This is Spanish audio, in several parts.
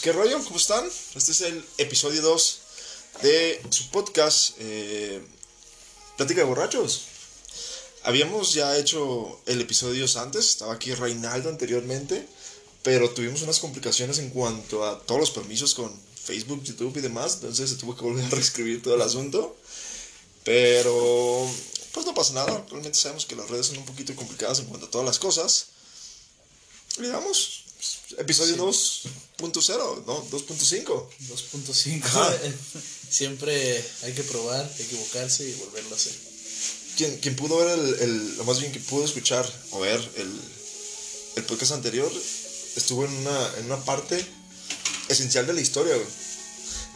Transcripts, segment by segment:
Pues qué rollo, ¿cómo están? Este es el episodio 2 de su podcast, eh, Plática de Borrachos. Habíamos ya hecho el episodio antes, estaba aquí Reinaldo anteriormente, pero tuvimos unas complicaciones en cuanto a todos los permisos con Facebook, YouTube y demás, entonces se tuvo que volver a reescribir todo el asunto. Pero, pues no pasa nada, realmente sabemos que las redes son un poquito complicadas en cuanto a todas las cosas. Y vamos, episodio 2.0, ¿no? 2.5. 2.5. Ajá. Siempre hay que probar, equivocarse y volverlo a hacer. Quien, quien pudo ver el, el, o más bien que pudo escuchar o ver el, el podcast anterior, estuvo en una, en una parte esencial de la historia, güey.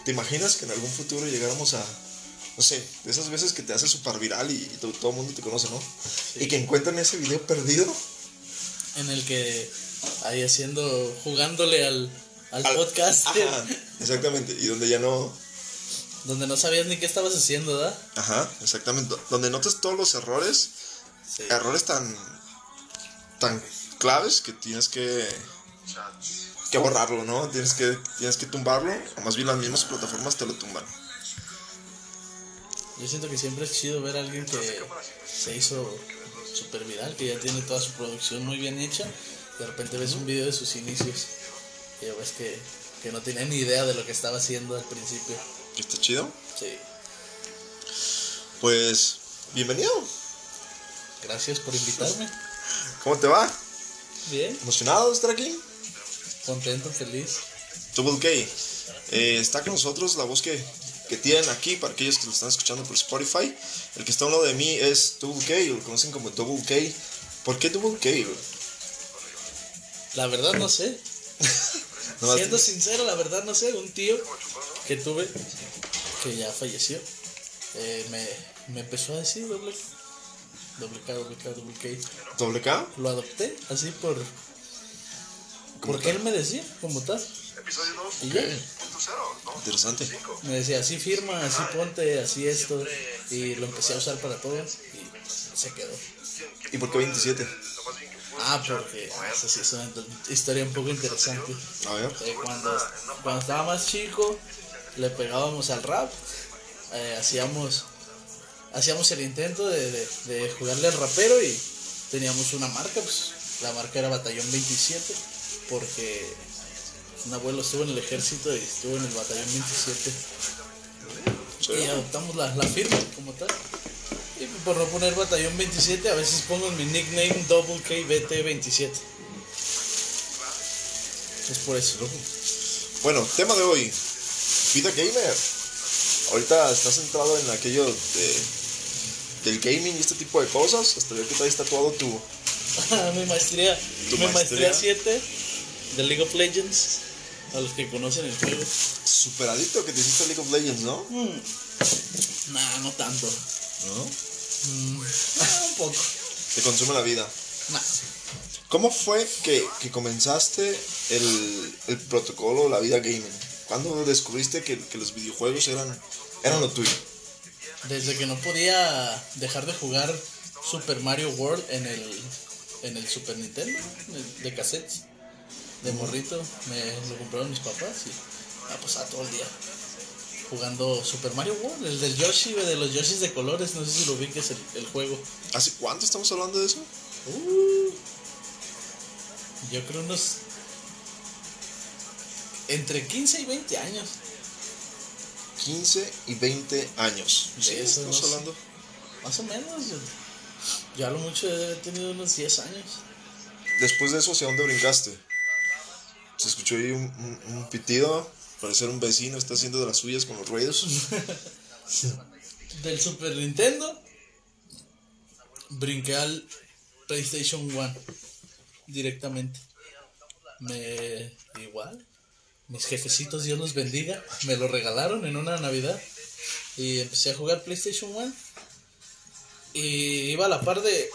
¿Te imaginas que en algún futuro llegáramos a, no sé, de esas veces que te hace súper viral y, y to- todo el mundo te conoce, ¿no? Y que encuentran ese video perdido. En el que ahí haciendo, jugándole al, al, al- podcast, Ajá, exactamente. Y donde ya no. donde no sabías ni qué estabas haciendo, ¿verdad? Ajá, exactamente. Donde notas todos los errores, Sí. errores tan. tan claves que tienes que. que borrarlo, ¿no? Tienes que, tienes que tumbarlo, o más bien las mismas plataformas te lo tumban. Yo siento que siempre es chido ver a alguien que se hizo super viral, que ya tiene toda su producción muy bien hecha, de repente ves un video de sus inicios y ya ves que, que no tenía ni idea de lo que estaba haciendo al principio. ¿Y está chido? Sí. Pues, bienvenido. Gracias por invitarme. ¿Cómo te va? Bien, ¿Emocionado de estar aquí? contento, feliz. Double K. Eh, está con nosotros la voz que, que tienen aquí para aquellos que lo están escuchando por Spotify. El que está a un lado de mí es Double K, lo conocen como Double K. ¿Por qué Double K? La verdad no sé. Siendo sincero, la verdad no sé. Un tío que tuve, que ya falleció, eh, me, me empezó a decir doble, doble K, doble K, doble K. ¿Doble K? Lo adopté así por... Porque él me decía, como tal. Y ya. Interesante. Me decía, así firma, así ponte, así esto. Y lo empecé a usar para todo y se quedó. ¿Y por qué 27? Ah, porque eso sí es una historia un poco interesante. A ver. Eh, cuando, cuando estaba más chico, le pegábamos al rap. eh, hacíamos, hacíamos el intento de, de- de jugarle al rapero y teníamos una marca. Pues, la marca era Batallón 27, porque un abuelo estuvo en el ejército y estuvo en el Batallón 27. Y adoptamos la, la firma como tal. Y por no poner Batallón 27, a veces pongo en mi nickname Double KBT 27. Es por eso. Bueno, tema de hoy. Vida gamer. Ahorita estás centrado en aquello de, del gaming y este tipo de cosas. Hasta veo que traes tatuado tu... mi maestría, ¿Tu mi maestría? maestría 7 de League of Legends. A los que conocen el juego. Super adicto que te hiciste League of Legends, ¿no? Mm. Nah, no tanto. ¿No? Mm, ah, un poco. Te consume la vida. ¿Cómo fue que, que comenzaste el, el protocolo La Vida Gaming? ¿Cuándo descubriste que, que los videojuegos eran, eran lo tuyo? Desde que no podía dejar de jugar Super Mario World en el, en el Super Nintendo, de, cassettes, de morrito, me lo compraron mis papás y me pasaba todo el día jugando Super Mario World, el del Yoshi, de los Yoshis de colores, no sé si lo ubiques el, el juego. ¿Hace cuánto estamos hablando de eso? Uh, yo creo unos entre 15 y 20 años. 15 y 20 años. De Sí, eso, estamos no sé. hablando. Más o menos. Yo, yo a lo mucho he tenido unos 10 años. Después de eso, ¿hacia dónde brincaste? Se escuchó ahí un, un, un pitido. Parecer un vecino está haciendo de las suyas con los ruidos. Del Super Nintendo brinqué al PlayStation 1 directamente. Me igual. Mis jefecitos, Dios los bendiga, me lo regalaron en una Navidad y empecé a jugar PlayStation 1. Y iba a la par de,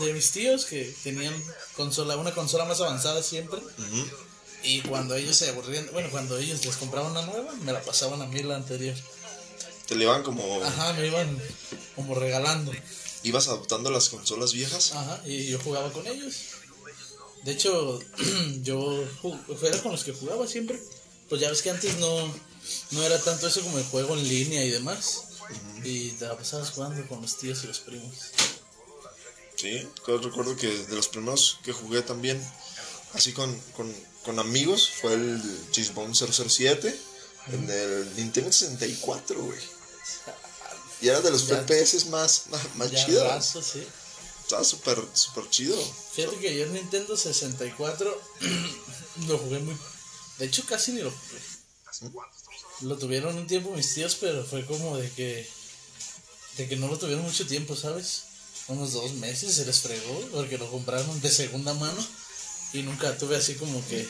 de mis tíos que tenían consola, una consola más avanzada siempre. Y cuando ellos se aburrían, bueno, cuando ellos les compraban una nueva, me la pasaban a mí la anterior. Te le iban como. Ajá, me iban como regalando. Ibas adoptando las consolas viejas. Ajá, y yo jugaba con ellos. De hecho, yo era con los que jugaba siempre. Pues ya ves que antes no, no era tanto eso como el juego en línea y demás. Y te la pasabas jugando con los tíos y los primos. Sí, yo recuerdo que de los primeros que jugué también, así con, con, con amigos, fue el Cheesebone 007 en el Nintendo 64, güey. Y era de los Ya. FPS más, más, más chidos. raso, sí. Estaba súper, súper chido. Fíjate que yo en Nintendo 64 lo jugué muy... De hecho casi ni lo jugué. Lo tuvieron un tiempo mis tíos, pero fue como de que... De que no lo tuvieron mucho tiempo, ¿sabes? Unos dos meses se les fregó porque lo compraron de segunda mano. Y nunca tuve así como que...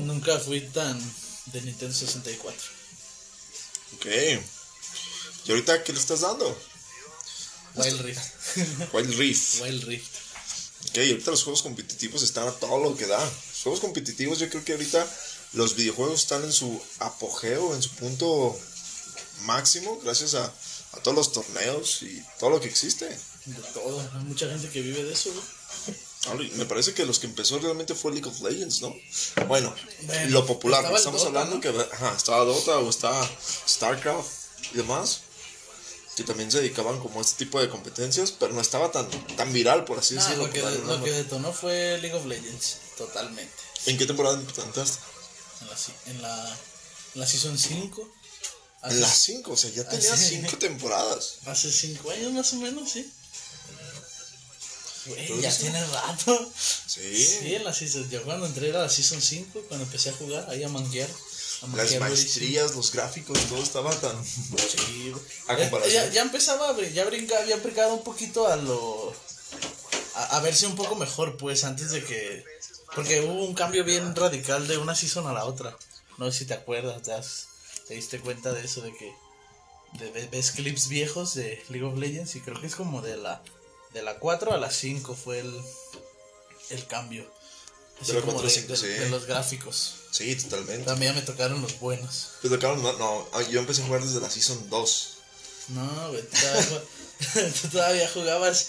Nunca fui tan de Nintendo 64. Ok. ¿Y ahorita qué le estás dando? Wild Rift. Wild Rift. Wild Rift. Ok, ahorita los juegos competitivos están a todo lo que da. Los juegos competitivos, yo creo que ahorita los videojuegos están en su apogeo, en su punto máximo, gracias a, a todos los torneos y todo lo que existe. De todo. Hay mucha gente que vive de eso, güey. Me parece que los que empezó realmente fue League of Legends, ¿no? Bueno, Bueno, lo popular, estamos Dota, hablando ¿no? que ajá, estaba Dota o estaba StarCraft y demás, que también se dedicaban como a este tipo de competencias, pero no estaba tan, tan viral, por así Ah, decirlo. lo, que, lo detonó fue League of Legends, totalmente. ¿En qué temporada entraste? En la, en la, en la Season 5. Hace, En las 5, o sea, ya tenía Ah, sí. 5 temporadas. hace 5 años más o menos, sí. Güey, ya tiene rato. Sí. Sí, en la Season. Yo cuando entré era la Season 5, cuando empecé a jugar, ahí a manquear. A Las maestrías, los gráficos, todo estaba tan. Sí. A comparación. ya, ya empezaba, a ya brinca, había brincado un poquito a lo. A, a verse un poco mejor, pues, antes de que. Porque hubo un cambio bien radical de una season a la otra. No sé si te acuerdas, te, has- te diste cuenta de eso, de que. De, ve- ves clips viejos de League of Legends y creo que es como de la. De la 4 a la 5 fue el. El cambio. Así De la como 4 a de, 5, de- sí. de los gráficos. Sí, totalmente. También me tocaron los buenos. Te tocaron- no, no, ah, yo empecé a jugar desde la Season 2. No, güey, tú todavía, tú todavía jugabas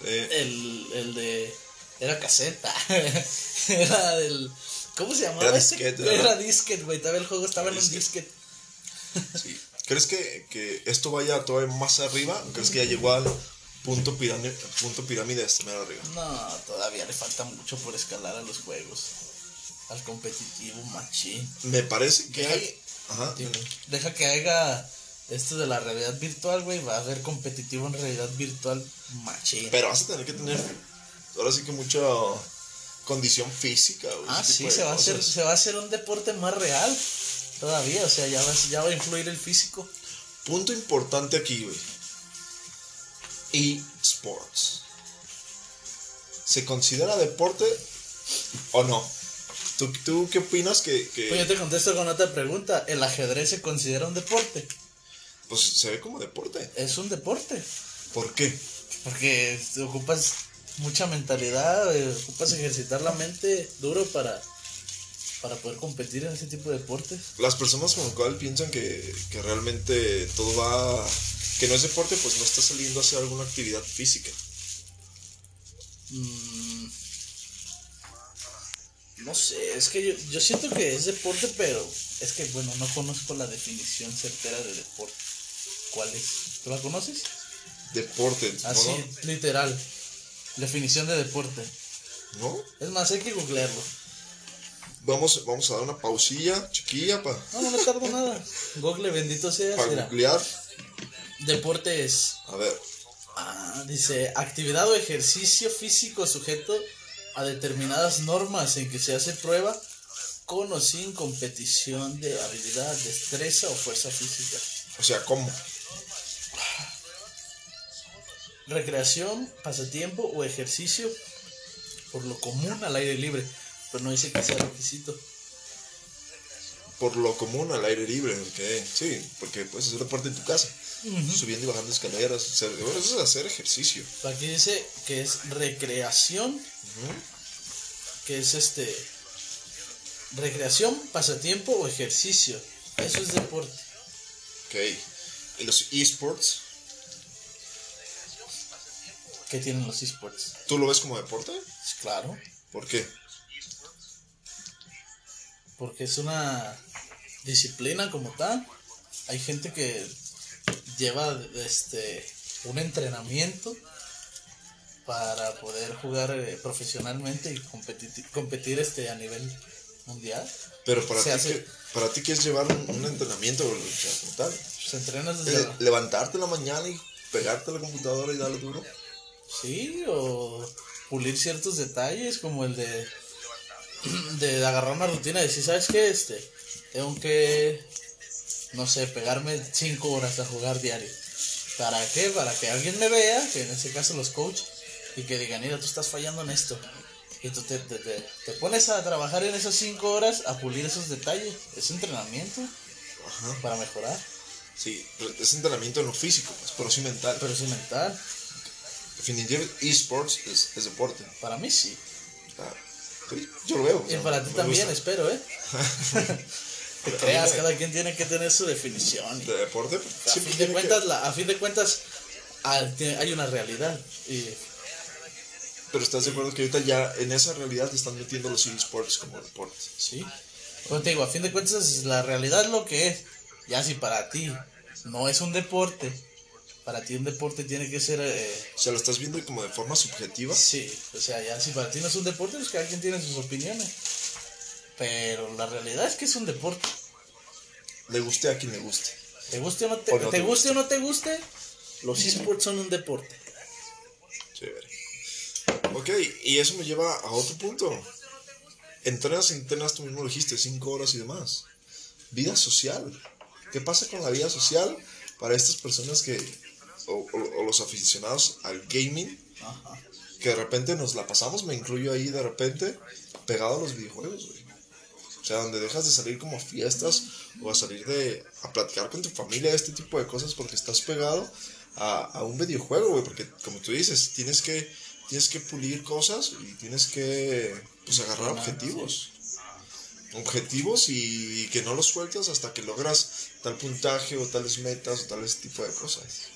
Sí. el, el de. Era caseta. era del. ¿Cómo se llamaba? Era ese? disquete, Era ¿verdad? disquete, güey. Todavía el juego estaba en un Disquete. disquete. Sí. ¿Crees que, que esto vaya todavía más arriba? ¿O crees que ya llegó al punto pirámide, punto pirámide este mero arriba? No, todavía le falta mucho por escalar a los juegos. Al competitivo, machín. Me parece que Deja- hay. Ajá. Tío, Deja que haga esto de la realidad virtual, güey. Va a haber competitivo en realidad virtual, machín. Pero vas a tener que tener. Ahora sí que mucha condición física. o Ah, sí, se va, a hacer, se va a hacer un deporte más real. Todavía, o sea, ya va, ya va a influir el físico. Punto importante aquí, güey. E-sports. ¿Se considera deporte o no? ¿Tú, tú qué opinas que, que Pues yo te contesto con otra pregunta. ¿El ajedrez se considera un deporte? pues, se ve como deporte? Es un deporte. ¿Por qué? Porque te ocupas mucha mentalidad, eh, ocupas ejercitar la mente duro para, para poder competir en ese tipo de deportes. Las personas como cual piensan que, que realmente todo va... que no es deporte, pues no está saliendo a hacer alguna actividad física. Mm, no sé, es que yo, yo siento que es deporte, pero es que, bueno, no conozco la definición certera de deporte. ¿Cuál es? ¿Tú la conoces? Deporte, Así, ¿no? literal. Definición de deporte. ¿No? Es más, hay que googlearlo. Vamos, vamos a dar una pausilla chiquilla para No, no me tardo nada. Google, bendito sea. Mira, googlear. Deporte es, A ver, ah, dice, actividad o ejercicio físico sujeto a determinadas normas en que se hace prueba con o sin competición de habilidad, destreza o fuerza física. o sea, ¿cómo? Recreación, pasatiempo o ejercicio por lo común al aire libre, pero no dice que sea requisito. Por lo común al aire libre, ok. Sí, porque puedes hacer deporte en tu casa. Subiendo y bajando escaleras. bueno, eso es hacer ejercicio. Aquí dice que es recreación, que es este recreación, pasatiempo o ejercicio. Eso es deporte. Ok. Y los esports, ¿Qué tienen los esports? ¿tú lo ves como deporte? Claro. ¿Por qué? porque es una disciplina como tal. Hay gente que lleva este un entrenamiento para poder jugar eh, profesionalmente y competir, competir este a nivel mundial. Pero para ti, hace- ¿qué, para ti, ¿qué es llevar un, un entrenamiento como tal? Se entrenas desde Le- levantarte en la mañana y pegarte a la computadora y darle duro. Sí, o pulir ciertos detalles como el de, de agarrar una rutina y decir, ¿sabes qué? Este, tengo que, no sé, pegarme cinco horas a jugar diario. ¿Para qué? Para que alguien me vea, que en este caso los coaches, y que digan, mira, tú estás fallando en esto. Y tú te, te, te- te pones a trabajar en esas cinco horas a pulir esos detalles. Es entrenamiento Ajá. para mejorar, Sí, es entrenamiento en lo físico, pues, pero sí mental. pero es mental. Definitivamente, esports es, es deporte. Para mí sí. Ah, sí, yo lo veo. o Y sea, para ti también, gusta. espero, ¿eh? Te A creas, me- cada quien tiene que tener su definición. De deporte, a, siempre fin de cuentas, que- la- a fin de cuentas, hay una realidad. Y Pero estás de acuerdo que ahorita ya en esa realidad están metiendo los esports como deporte. sí. Como te digo, a fin de cuentas, la realidad es lo que es. Ya si para ti no es un deporte, para ti un deporte tiene que ser. eh, O sea, lo estás viendo como de forma subjetiva. sí, o sea, ya si para ti no es un deporte, pues cada quien tiene sus opiniones. Pero la realidad es que es un deporte. Le guste a quien le guste. Te guste o no te, O no te te guste o no te guste, los esports son un deporte. Chévere. Ok, y eso me lleva a otro punto. Entrenas, entrenas, tú mismo lo dijiste, cinco horas y demás. Vida social. ¿Qué pasa con la vida social para estas personas que, o, o- o los aficionados al gaming, Ajá. que de repente nos la pasamos, me incluyo ahí de repente, pegado a los videojuegos, güey. O sea, donde dejas de salir como a fiestas o a salir de, a platicar con tu familia, este tipo de cosas, porque estás pegado a, a un videojuego, güey. Porque como tú dices, tienes que, tienes que pulir cosas y tienes que, pues, agarrar objetivos. Objetivos y, que no los sueltas hasta que logras tal puntaje o tales metas o tales tipo de cosas.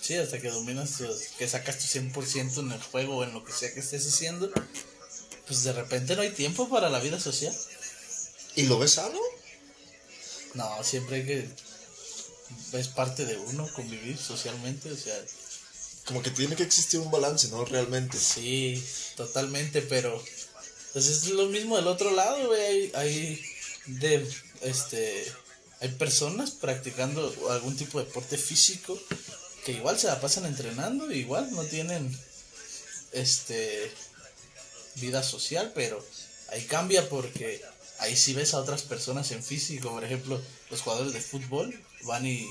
Sí, hasta que dominas, que sacas tu 100% en el juego o en lo que sea que estés haciendo, pues de repente no hay tiempo para la vida social. ¿Y lo ves sano? No, siempre hay que... Es parte de uno convivir socialmente, o sea, Como que tiene que existir un balance, ¿no? Realmente. sí, totalmente, pero... Pues es lo mismo del otro lado, güey, hay, hay de, este... Hay personas practicando algún tipo de deporte físico que igual se la pasan entrenando, igual no tienen este vida social, pero ahí cambia porque ahí sí ves a otras personas en físico, por ejemplo, los jugadores de fútbol van y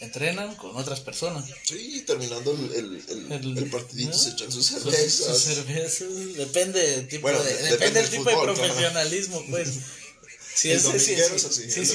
entrenan con otras personas. Sí, terminando el, el, el, El- el partidito ¿no? se echan sus cervezas. sus cervezas, depende del tipo Bueno, de, de- depende, depende del tipo fútbol, de profesionalismo, pues. Si es, si- si-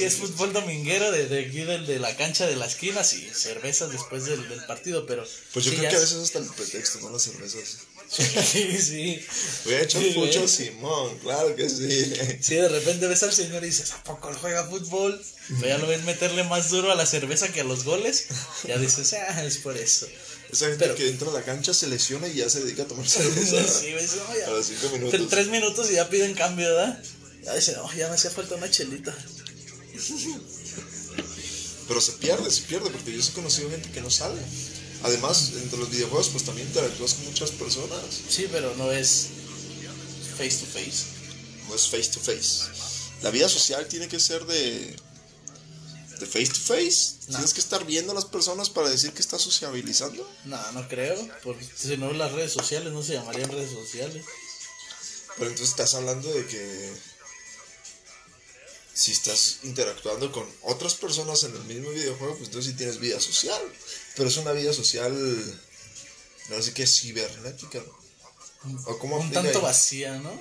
es sí, fútbol dominguero de, de aquí del, de la cancha de la esquina, sí, cervezas después del, del partido, pero... Pues yo creo que a es- veces hasta el pretexto, ¿no? Las cervezas. Sí, sí. Voy a echar Sí, mucho, güey. Simón, claro que sí. Sí, de repente ves al señor y dices, ¿a poco él juega fútbol? Pero ya lo ven meterle más duro a la cerveza que a los goles. Ya dices, ah, es por eso. Esa gente Pero- que entra a la cancha se lesiona y ya se dedica a tomar cerveza. Sí, ves, no, ya. A los cinco minutos. Tres minutos y ya piden cambio, ¿verdad? Ya dicen, oh, ya me hacía falta una chelita. Pero se pierde, se pierde, porque yo sí he conocido gente que no sale. Además, entre los videojuegos, pues también interactúas con muchas personas. Sí, pero no es face to face. No es face to face. La vida social tiene que ser de. de face to face. No. Tienes que estar viendo a las personas para decir que estás sociabilizando. No, no creo. Porque si no, las redes sociales no se llamarían redes sociales. Pero entonces estás hablando de que si estás interactuando con otras personas en el mismo videojuego, pues entonces sí tienes vida social. Pero es una vida social, no sé qué, cibernética. ¿no? ¿O cómo Un tanto ahí? vacía, ¿no?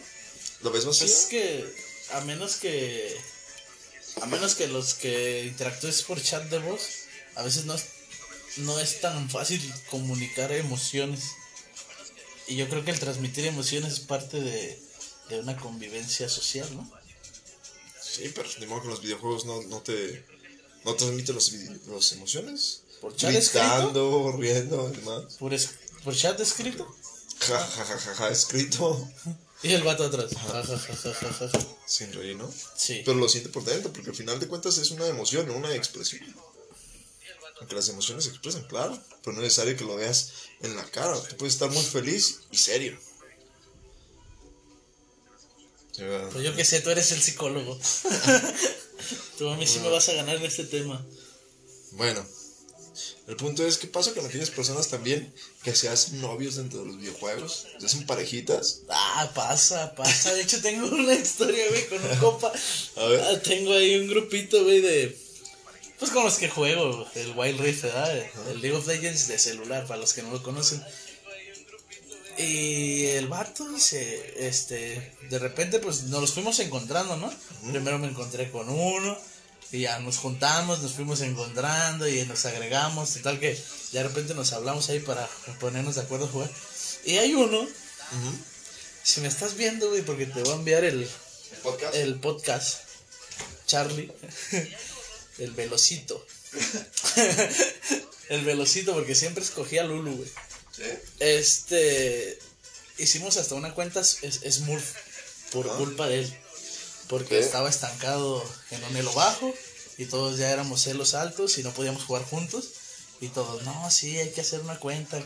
¿Lo ves vacío? Es que a menos que a menos que los que interactúes por chat de voz, a veces no es no es tan fácil comunicar emociones. Y yo creo que el transmitir emociones es parte de, de una convivencia social, ¿no? Sí, pero ni modo que los videojuegos no, no te no te transmiten los, las emociones. ¿Por chat Gritando, riendo y demás. Por, es- por chat escrito. Ja, ja, ja, ja, ja, escrito. Y el vato atrás. Ja, ja, ja. Sin reír, ¿no? Sí. Pero lo siente por dentro, porque al final de cuentas es una emoción, una expresión. Aunque las emociones se expresan, claro, pero no es necesario que lo veas en la cara. Tú puedes estar muy feliz y serio. Pues yo qué sé, tú eres el psicólogo. tú a mí sí me vas a ganar en este tema. Bueno, el punto es, ¿qué pasa con aquellas personas también que se hacen novios dentro de los videojuegos? Se hacen parejitas. Ah, pasa, pasa. De hecho, tengo una historia, güey, con un compa. A ver. Ah, tengo ahí un grupito, güey, de. Pues con los que juego, el Wild Rift, ¿verdad? El League of Legends de celular, para los que no lo conocen. Y el vato, se, este, de repente, pues nos los fuimos encontrando, ¿no? Primero me encontré con uno, y ya nos juntamos, nos fuimos encontrando y nos agregamos, total que de repente nos hablamos ahí para ponernos de acuerdo a jugar. Y hay uno, si me estás viendo, güey, porque te voy a enviar el, ¿El podcast? el podcast, Charlie, el velocito. el velocito, porque siempre escogía a Lulu, güey. Este. Hicimos hasta una cuenta Smurf por Ah. culpa de él. Porque estaba estancado en un elo bajo y todos ya éramos celos altos y no podíamos jugar juntos. Y todos, no, sí, hay que hacer una cuenta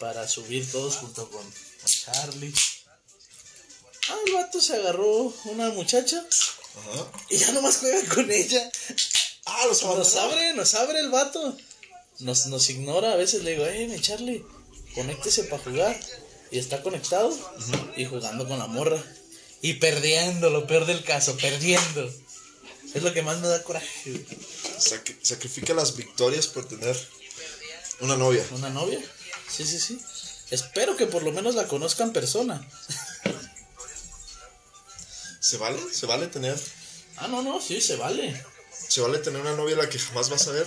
para subir todos junto con, con Charlie. Ah, el vato se agarró una muchacha Ajá. y ya nomás juega con ella. Ah, los Nos abandonó. abre, nos abre el vato. Nos, nos ignora, a veces le digo, eh, mi Charlie, conéctese para jugar. Y está conectado y jugando con la morra. Y perdiendo, lo peor del caso, perdiendo. Es lo que más me da coraje. güey. Sacri- sacrifica las victorias por tener una novia. ¿Una novia? Sí, sí, sí. Espero que por lo menos la conozca en persona. ¿Se vale? ¿Se vale tener? Ah, no, no, sí, se vale. ¿Se vale tener una novia a la que jamás vas a ver?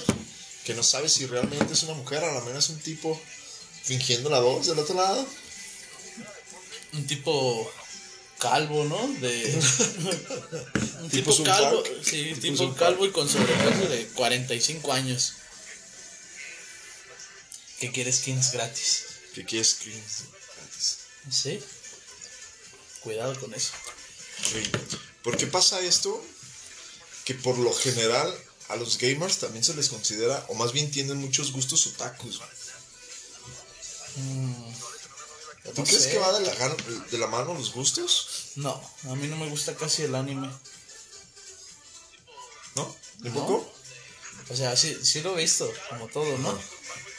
Que no sabes si realmente es una mujer, a lo menos es un tipo fingiendo la voz del otro lado. Un tipo calvo, ¿no? De... un Tipo tipo, calvo, sí, Tipo tipo calvo y con sobrepeso de 45 años. Que quiere skins gratis. Que quiere screens gratis. ¿Sí? Cuidado con eso. Sí. ¿Por qué pasa esto? Que por lo general a los gamers también se les considera, o más bien tienen muchos gustos otakus. Mm, ¿Tú no crees sé. que va de la, de la mano los gustos? No, a mí no me gusta casi el anime. ¿No? ¿De No. poco? O sea, sí, sí lo he visto, como todo, ¿no?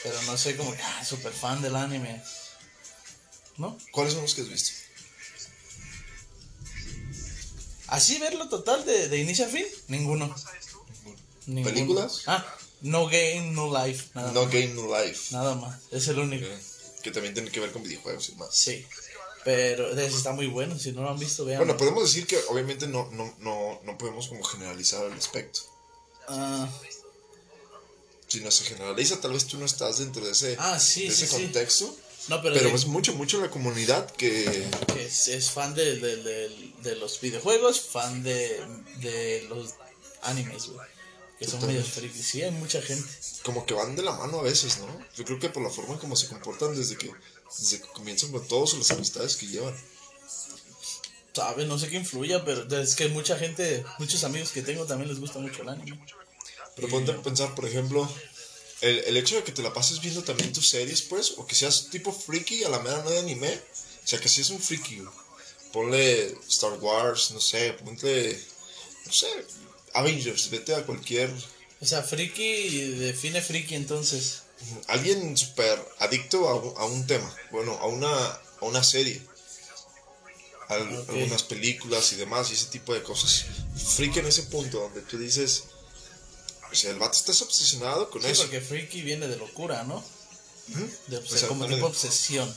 Pero no soy como que, ah, súper fan del anime. ¿No? ¿Cuáles son los que has visto? Así verlo total de, de inicio a fin, ninguno. Ninguno. ¿Películas? Ah, No Game, No Life. Nada, No más. Game No Life. nada más. Es el único. Que también tiene que ver con videojuegos y más. Sí. Pero está muy bueno. Si no lo han visto, vean. Bueno, podemos decir que obviamente no, no, no, no podemos como generalizar al respecto. Ah, Si no se generaliza, tal vez tú no estás dentro de ese, Ah, sí, de sí, ese sí. contexto. no, pero, Pero de- es mucho, mucho la comunidad que... que es, es fan de, de, de- de los videojuegos, fan de, de los animes, güey. Que son medio frikis. Sí, hay mucha gente. como que van de la mano a veces, ¿no? Yo creo que por la forma en cómo se comportan desde que, desde que comienzan con todas las amistades que llevan. Sabe, no sé qué influya, pero es que mucha gente, muchos amigos que tengo también les gusta mucho el anime. Pero ponte a pensar, por ejemplo, el, el hecho de que te la pases viendo también tus series, pues, o que seas tipo friki a la mera no de anime, o sea, que seas un friki, ponle Star Wars, no sé, ponte, no sé, Avengers, vete a cualquier, O sea, friki define friki entonces. alguien súper adicto a, un- a un tema, bueno, a una, a una serie. Ok. Algunas películas y demás, y ese tipo de cosas. Friki en ese punto donde tú dices, o sea, el vato estás obsesionado con Sí, eso. porque friki viene de locura, ¿no? De como tipo obsesión.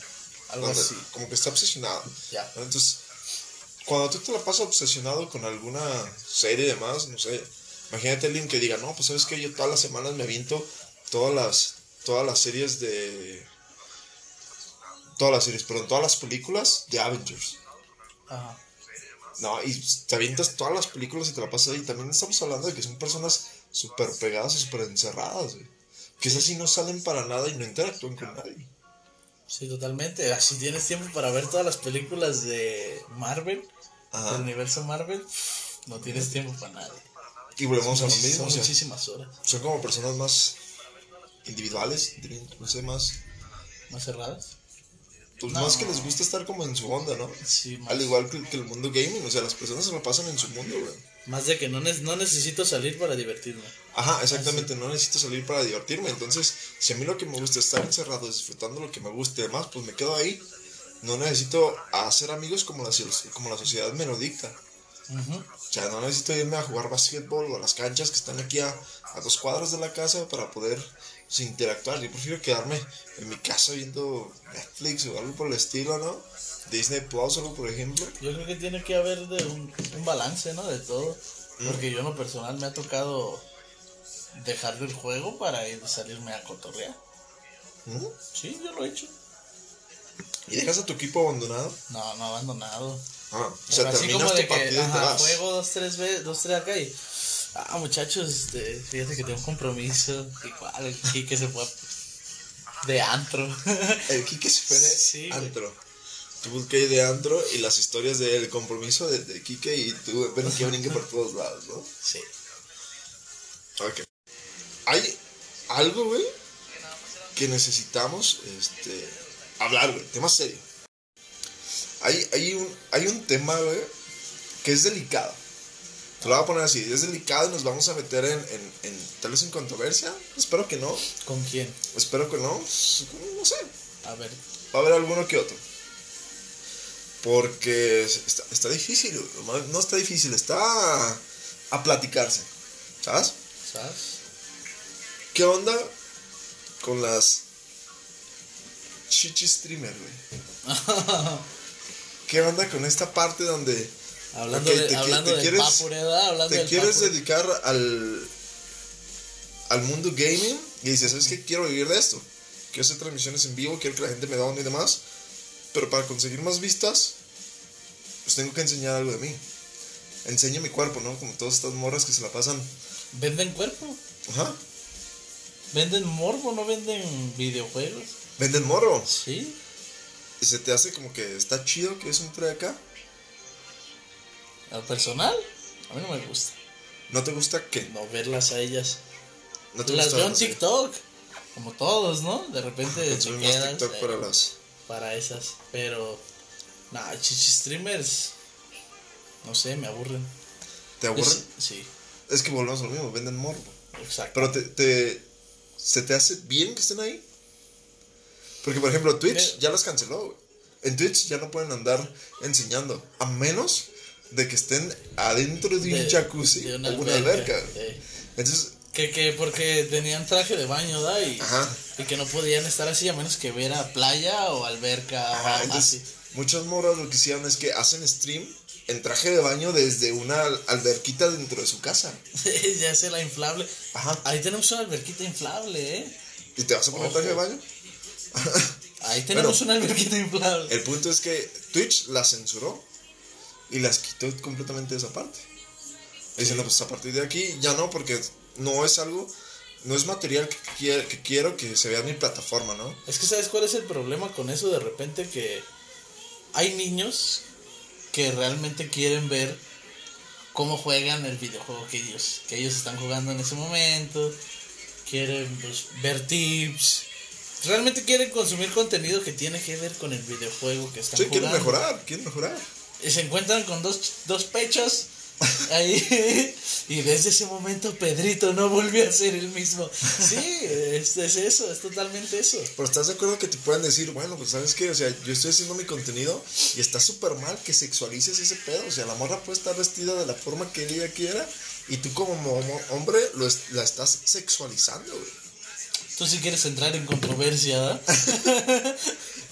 Algo Donde- así. Como que está obsesionado. Ya. ¿no? Entonces, cuando tú te la pasas obsesionado con alguna serie y demás, no sé, imagínate alguien que diga, no, pues sabes que yo todas las semanas me aviento todas las, todas las series de... Todas las series, perdón, todas las películas de Avengers. Ajá. No, y te avientas todas las películas y te la pasas ahí. También estamos hablando de que son personas súper pegadas y súper encerradas, güey. Que esas sí no salen para nada y no interactúan con nadie. Sí, totalmente. Así tienes tiempo para ver todas las películas de Marvel, Ajá. del universo Marvel, no tienes tiempo para nada. Y volvemos a lo Son mismo. o sea, muchísimas horas. son como personas más individuales, no sé, más. ¿Más cerradas? Pues No. más que les gusta estar como en su onda, ¿no? Sí, más, Al igual que, que el mundo gaming, o sea, las personas se lo pasan en su mundo, güey. Más de que no, ne- no necesito salir para divertirme. Ajá, exactamente, no necesito salir para divertirme. Entonces, si a mí lo que me gusta es estar encerrado, disfrutando lo que me guste y demás, pues me quedo ahí. No necesito hacer amigos como la, como la sociedad me lo dicta. O sea, no necesito irme a jugar básquetbol o a las canchas que están aquí a, a dos cuadras de la casa para poder pues, interactuar. Yo prefiero quedarme en mi casa viendo Netflix o algo por el estilo, ¿no? Disney Plus o algo, por ejemplo. Yo creo que tiene que haber de un, un balance, ¿no? De todo. Mm. Porque yo en lo personal me ha tocado dejar del juego para ir salirme a cotorrear. ¿Mm? Sí, yo lo he hecho. ¿Y dejas a tu equipo abandonado? No, no abandonado. Ah, o Pero sea, así como tu de que partida y te vas. juego dos, tres veces, dos, tres acá y. Ah, muchachos, este, fíjate que tengo un compromiso. Igual, el chique se fue de antro. El Kike se fue de Sí, güey. Tú busqué de antro y las historias del compromiso de, de Kike y tú, bueno, que brinque por todos lados, ¿no? sí. Ok. Hay algo, güey, que necesitamos este, hablar, güey. Tema serio. Hay, hay, un, hay un tema, güey, que es delicado. Te lo voy a poner así. Es delicado y nos vamos a meter en, en, en tal vez en controversia. Espero que no. ¿Con quién? Espero que no. No sé. A ver. Va a haber alguno que otro. Porque está, está difícil. No está difícil. Está a, a platicarse. ¿Sabes? ¿Sabes? ¿Qué onda con las chichi streamer, güey? ¿Qué onda con esta parte donde Hablando, Ok, de, te hablando te del quieres- te quieres dedicar al al mundo gaming y dices, ¿sabes qué? Quiero vivir de esto. Quiero hacer transmisiones en vivo, quiero que la gente me done y demás. Pero para conseguir más vistas, pues tengo que enseñar algo de mí. Enseño mi cuerpo, ¿no? Como todas estas morras que se la pasan. Venden cuerpo. Ajá. Venden morbo, no venden videojuegos. Venden morro. Sí. Y se te hace como que está chido que eso entre acá. Al personal, a mí no me gusta. ¿No te gusta qué? No verlas a ellas. ¿No te Las gusta veo en? TikTok. Como todos, ¿no? De repente TikTok eh, para las... para esas. Pero, nah, chichi streamers. No sé, me aburren. ¿Te aburren? Es- sí, Es que volvemos a lo mismo, venden morbo. exacto. Pero te, te- ¿Se te hace bien que estén ahí? Porque, por ejemplo, Twitch ya las canceló, güey. En Twitch ya no pueden andar enseñando. A menos de que estén adentro de un jacuzzi de o una alberca. Entonces, Que, que porque tenían traje de baño, ¿da? Y, Ajá. y que no podían estar así a menos que viera playa o alberca o ajá, entonces así. muchas morras lo que hicieron es que hacen stream en traje de baño desde una al- alberquita dentro de su casa. ya sé la inflable. Ajá. Ahí tenemos una alberquita inflable, ¿eh? ¿Y te vas a poner Ojo. traje de baño? Ahí tenemos Bueno. una alberquita inflable. El punto es que Twitch las censuró y las quitó completamente de esa parte. Diciendo, pues a partir de aquí ya no, porque no es algo, no es material que, quie- que quiero que se vea en mi plataforma, ¿no? Es que sabes cuál es el problema con eso de repente que hay niños que realmente quieren ver cómo juegan el videojuego que ellos, que ellos están jugando en ese momento, quieren pues, ver tips, realmente quieren consumir contenido que tiene que ver con el videojuego que están Sí, jugando. quieren mejorar, quieren mejorar. Y se encuentran con dos, dos pechos ahí y desde ese momento Pedrito no volvió a ser el mismo. Sí, es, es eso, es totalmente eso. Pero estás de acuerdo que te pueden decir, bueno, pues sabes qué, o sea, yo estoy haciendo mi contenido y está súper mal que sexualices ese pedo. O sea, la morra puede estar vestida de la forma que ella quiera y tú como mo- hombre lo es- la estás sexualizando, güey. Tú sí quieres entrar en controversia, ¿verdad?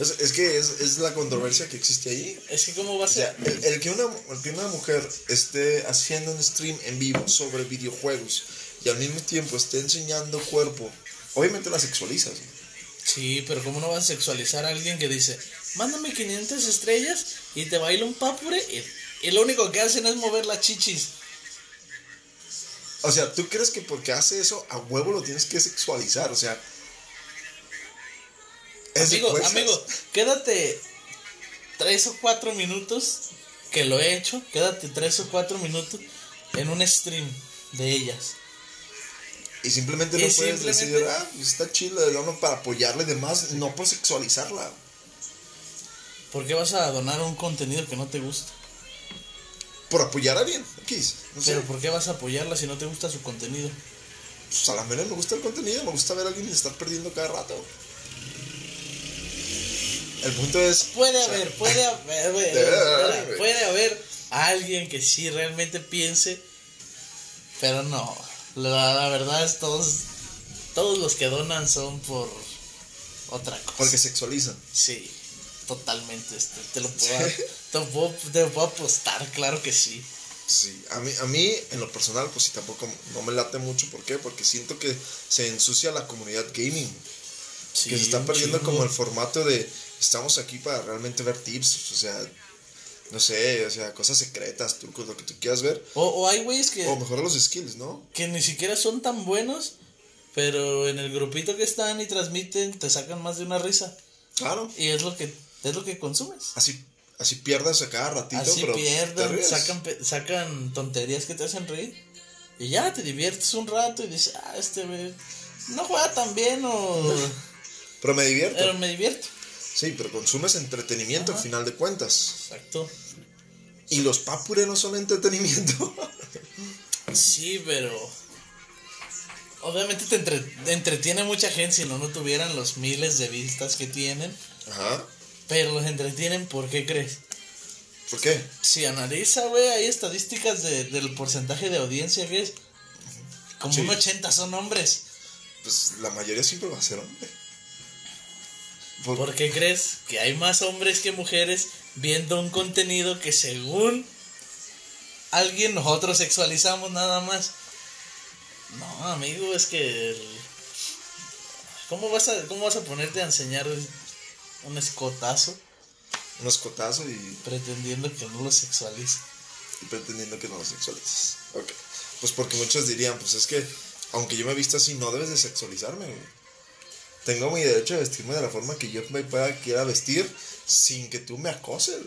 Es, es que es, es la controversia que existe ahí. es que cómo va a O sea, ser... el, el que una, el que una mujer esté haciendo un stream en vivo sobre videojuegos y al mismo tiempo esté enseñando cuerpo, obviamente la sexualizas. Sí, pero cómo no vas a sexualizar a alguien que dice, mándame 500 estrellas y te baila un papure y, y lo único que hacen es mover las chichis. O sea, ¿tú crees que porque hace eso a huevo lo tienes que sexualizar? O sea, Amigo, amigo, quédate tres o cuatro minutos, que lo he hecho, quédate tres o cuatro minutos en un stream de ellas. Y simplemente Y no puedes decir, ah, pues está chido, no para apoyarle y demás, no por sexualizarla. ¿Por qué vas a donar un contenido que no te gusta? Por apoyar a alguien, X. No sé. Pero ¿por qué vas a apoyarla si no te gusta su contenido? Pues a la mera me gusta el contenido, me gusta ver a alguien estar perdiendo cada rato. El punto es. Puede o sea, haber, puede haber, güey, Debe de haber, puede, puede haber alguien que sí realmente piense, pero no. La, la verdad es todos, todos los que donan son por otra cosa. Porque sexualizan. Sí, totalmente. Este, te lo puedo, dar- te lo puedo, te lo puedo apostar, claro que sí. Sí, a mí, a mí en lo personal, pues sí, tampoco no me late mucho. ¿Por qué? Porque siento que se ensucia la comunidad gaming. Sí, que se está perdiendo chingo. como el formato de estamos aquí para realmente ver tips, o sea, no sé, o sea, cosas secretas, trucos, lo que tú quieras ver. O, o hay güeyes que, O mejorar los skills, ¿no? que ni siquiera son tan buenos, pero en el grupito que están y transmiten te sacan más de una risa. Claro. Y es lo que, es lo que consumes. Así, así pierdas a cada ratito, Así pero pierden, sacan, sacan tonterías que te hacen reír. Y ya te diviertes un rato y dices, ah, este no juega tan bien o... Pero me divierto. pero me divierto. Sí, pero consumes entretenimiento Ajá. al final de cuentas. Exacto. Y los papure no son entretenimiento. Sí, pero... Obviamente te, entre- entretiene mucha gente si no, no tuvieran los miles de vistas que tienen. Ajá. Pero los entretienen, ¿por qué crees? ¿Por qué? Si analiza, güey, hay estadísticas de- del porcentaje de audiencia que es... Como Sí. un 80 son hombres. Pues la mayoría siempre va a ser hombre. Por- ¿Por qué crees que hay más hombres que mujeres viendo un contenido que según alguien nosotros sexualizamos nada más? No, amigo, es que... el- ¿Cómo vas a, cómo vas a ponerte a enseñar un escotazo Un escotazo y, pretendiendo que no lo sexualice? y pretendiendo que no lo sexualices. Ok. Pues porque muchos dirían, pues es que, aunque yo me he visto así, no debes de sexualizarme, güey. Tengo mi derecho de vestirme de la forma que yo me pueda quiera vestir sin que tú me acoses.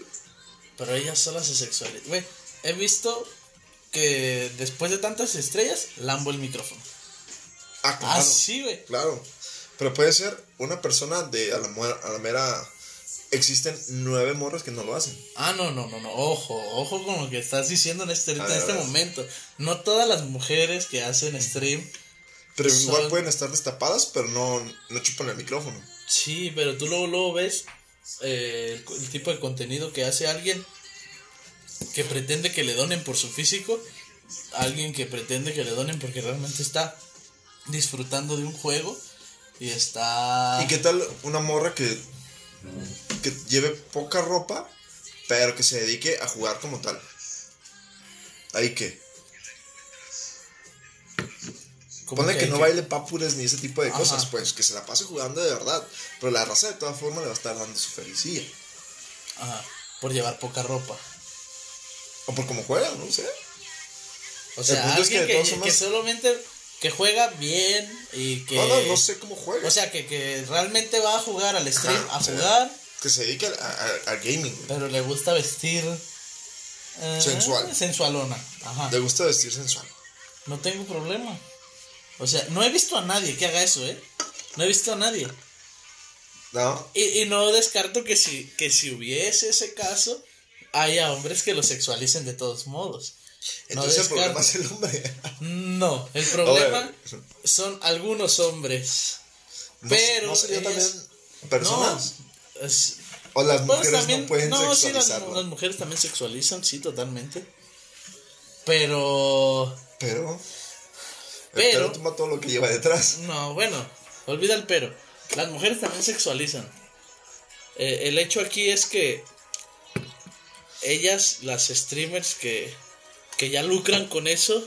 Pero ella sola se sexualiza. Güey, he visto que después de tantas estrellas, lambo el micrófono. Ah, claro. Ah, sí, güey. Claro. Pero puede ser una persona de a la, a la mera. Existen nueve morras que no lo hacen. Ah, no, no, no, no. Ojo, ojo con lo que estás diciendo en este, A ver, en este momento. No todas las mujeres que hacen stream. Pero igual pueden estar destapadas, pero no, no chupan el micrófono. Sí, pero tú luego, luego ves eh, el, el tipo de contenido que hace alguien que pretende que le donen por su físico. Alguien que pretende que le donen porque realmente está disfrutando de un juego. Y está. ¿Y qué tal una morra que, que lleve poca ropa, pero que se dedique a jugar como tal? ¿Ahí qué? Ponle que, no baile papures ni ese tipo de Ajá. cosas, pues que se la pase jugando de verdad. Pero la raza de todas formas le va a estar dando su felicidad. Ajá, por llevar poca ropa. O por cómo juegan, no sé. O El sea, punto es que de que, todas que solamente que juega bien y que... No, no, no sé cómo juega. O sea, que, que realmente va a jugar al stream, Ajá, a sea, jugar, Que se dedique al- gaming. pero le gusta vestir... eh, Sensual. Sensualona. Ajá. Le gusta vestir sensual. No tengo problema. O sea, no he visto a nadie que haga eso, ¿eh? No he visto a nadie. ¿No? Y, y no descarto que si, que si hubiese ese caso, haya hombres que lo sexualicen de todos modos. No Entonces el problema es el hombre. No, el problema son algunos hombres. No- Pero ¿No sería ellas- también personas? No, es- o las mujeres también- no pueden no, sí, las, sexualizarlo. las mujeres también sexualizan, sí, totalmente. Pero, Pero. Pero- Pero toma todo lo que lleva detrás. no, bueno, olvida el pero. Las mujeres también sexualizan. Eh, el hecho aquí es que ellas, las streamers que, que ya lucran con eso,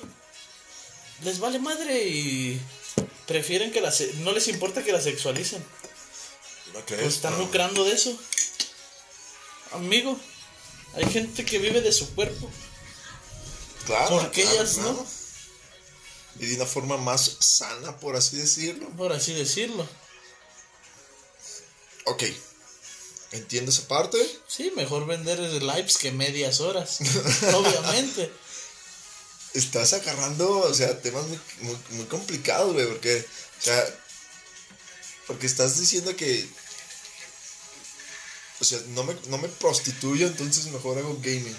les vale madre y prefieren que las... No les importa que la sexualicen. ¿No crees? Pues están No. lucrando de eso. Amigo, hay gente que vive de su cuerpo. Claro. ¿Por qué claro, ellas claro. no? Y de una forma más sana, por así decirlo. Por así decirlo. ok, entiendo esa parte. Sí, mejor vender lives que medias horas. obviamente. Estás agarrando, o sea, temas muy, muy, muy complicados, güey, porque, o sea, porque estás diciendo que, o sea, no me, no me prostituyo, entonces mejor hago gaming.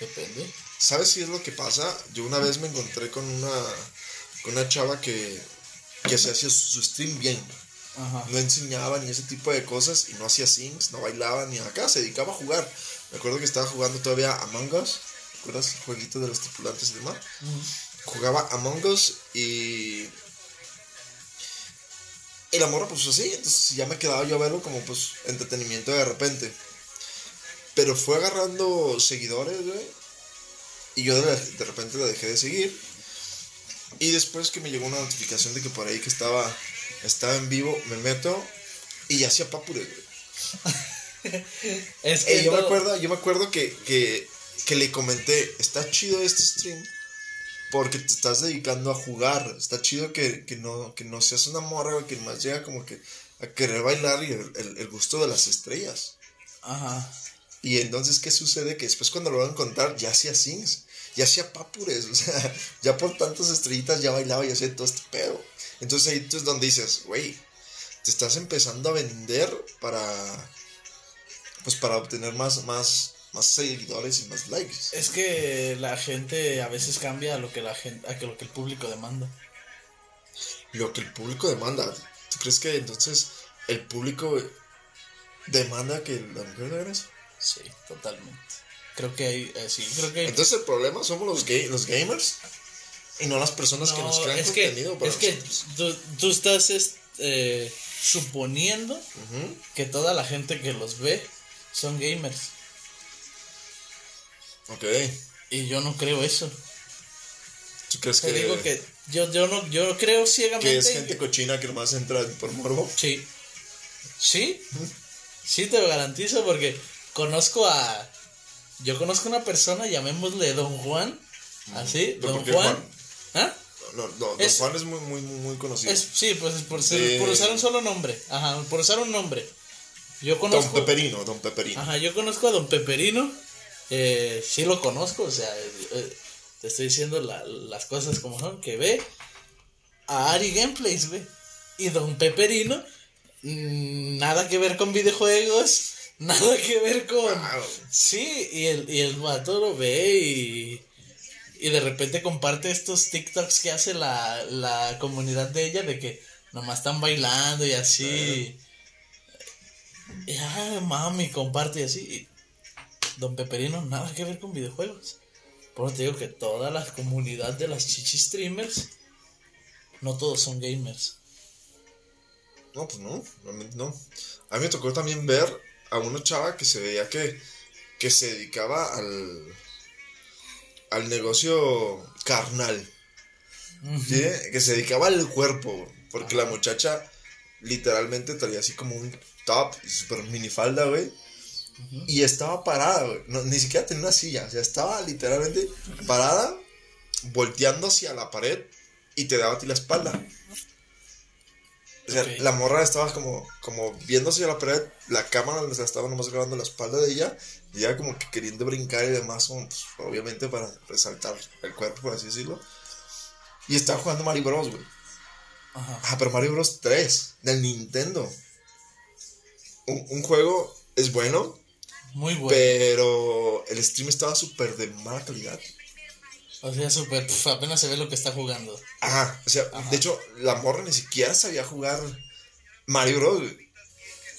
Depende. ¿Sabes si es lo que pasa? Yo una vez me encontré con una, con una chava que, que se hacía su stream bien. Ajá. No enseñaba ni ese tipo de cosas y no hacía sings, no bailaba ni acá, se dedicaba a jugar. Me acuerdo que estaba jugando todavía Among Us, ¿recuerdas el jueguito de los tripulantes de mar? Jugaba Among Us y... Y la morra pues así, entonces ya me quedaba yo a verlo como pues entretenimiento de repente. Pero fue agarrando seguidores, güey. Y yo de, de repente la dejé de seguir. Y después que me llegó una notificación de que por ahí que estaba, estaba en vivo, me meto y ya hacía papure, güey. Es Eh, que yo, me acuerdo, yo me acuerdo que, que, que le comenté, está chido este stream porque te estás dedicando a jugar. Está chido que, que no, que no seas una morra, güey, que más llega como que a querer bailar y el, el- el gusto de las estrellas. Ajá. Y entonces, ¿qué sucede? Que después cuando lo van a contar, ya hacía sings, ya hacía papures, o sea, ya por tantas estrellitas ya bailaba y hacía todo este pedo. Entonces ahí tú es donde dices, güey, te estás empezando a vender para, pues para obtener más, más, más seguidores y más likes. Es que la gente a veces cambia a lo que la gente, a que lo que el público demanda. Lo que el público demanda, ¿tú crees que entonces el público demanda que la mujer haga eso? Sí, totalmente. Creo que hay, eh, sí, creo que hay Entonces el problema somos los, los gamers y no las personas que nos No, crean es que, contenido para es que tú, tú estás es- eh, suponiendo que toda la gente que los ve son gamers. Ok. Y yo no creo eso. ¿Tú crees Te que, digo que yo, yo no yo creo ciegamente. que es en gente cochina que nomás entra por morbo? Sí. Sí. Sí, te lo garantizo porque conozco a. Yo conozco a una persona, llamémosle Don Juan. Así, ¿Pero Don por qué Juan. Juan? ¿Ah? No, no, Don Es- Juan es muy, muy, muy, conocido. Es, sí, pues por, ser- por usar un solo nombre. Ajá, por usar un nombre. Yo Don conozco. Peperino, Don Peperino. Ajá, yo conozco a Don Peperino. Eh, sí lo conozco, o sea, eh, te estoy diciendo la- las cosas como son, que ve a Ari Gameplays, güey. Y Don Peperino, mm, nada que ver con videojuegos, nada que ver con... Wow. Sí, y el, y el vato lo ve y... Y de repente comparte estos TikToks que hace la, la comunidad de ella de que nomás están bailando y así. Y, ay, mami, comparte y así. Y Don Peperino, nada que ver con videojuegos. Por eso te digo que toda la comunidad de las chichi streamers, no todos son gamers. No, pues no, realmente no. A mí me tocó también ver a una chava que se veía que, que se dedicaba al, al negocio carnal. ¿sí? Que se dedicaba al cuerpo. Porque la muchacha literalmente traía así como un top y super minifalda, güey. Y estaba parada, güey. No, ni siquiera tenía una silla. O sea, estaba literalmente parada, volteando hacia la pared y te daba a ti la espalda. O sea, la morra estaba como, como viendo hacia la pared, la cámara sea, estaba nomás grabando la espalda de ella, y ella como que queriendo brincar y demás, pues, obviamente para resaltar el cuerpo, por así decirlo. Y estaba jugando Mario Bros, güey. Ajá. Ah, pero Mario Bros 3, del Nintendo. Un, un juego es bueno, Muy bueno. pero el stream estaba súper de mala calidad. O sea, súper, apenas se ve lo que está jugando. Ajá, o sea, Ajá. de hecho, la morra ni siquiera sabía jugar Mario Bros.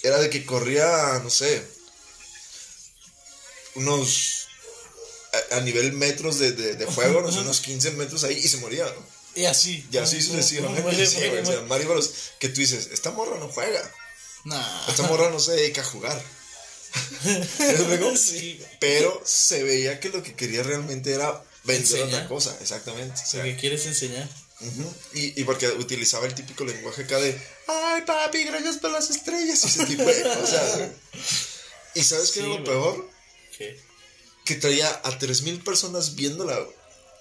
Era de que corría, no sé, unos. A, a nivel metros de, de, de juego, no sé, unos 15 metros ahí y se moría, ¿no? Y así. Y así sucesivamente. Sí, muere, güey, o sea. Mario Bros. Que tú dices, esta morra no juega. Nah. Esta morra no se dedica a jugar. Pero se veía que lo que quería realmente era Enseñar. otra cosa, exactamente. O sea, que quieres enseñar. Y, y porque utilizaba el típico lenguaje acá de Ay papi, gracias por las estrellas y ese tipo de cosas. ¿Y sabes qué Sí, era lo peor? ¿Qué? Que traía a 3000 personas viéndola.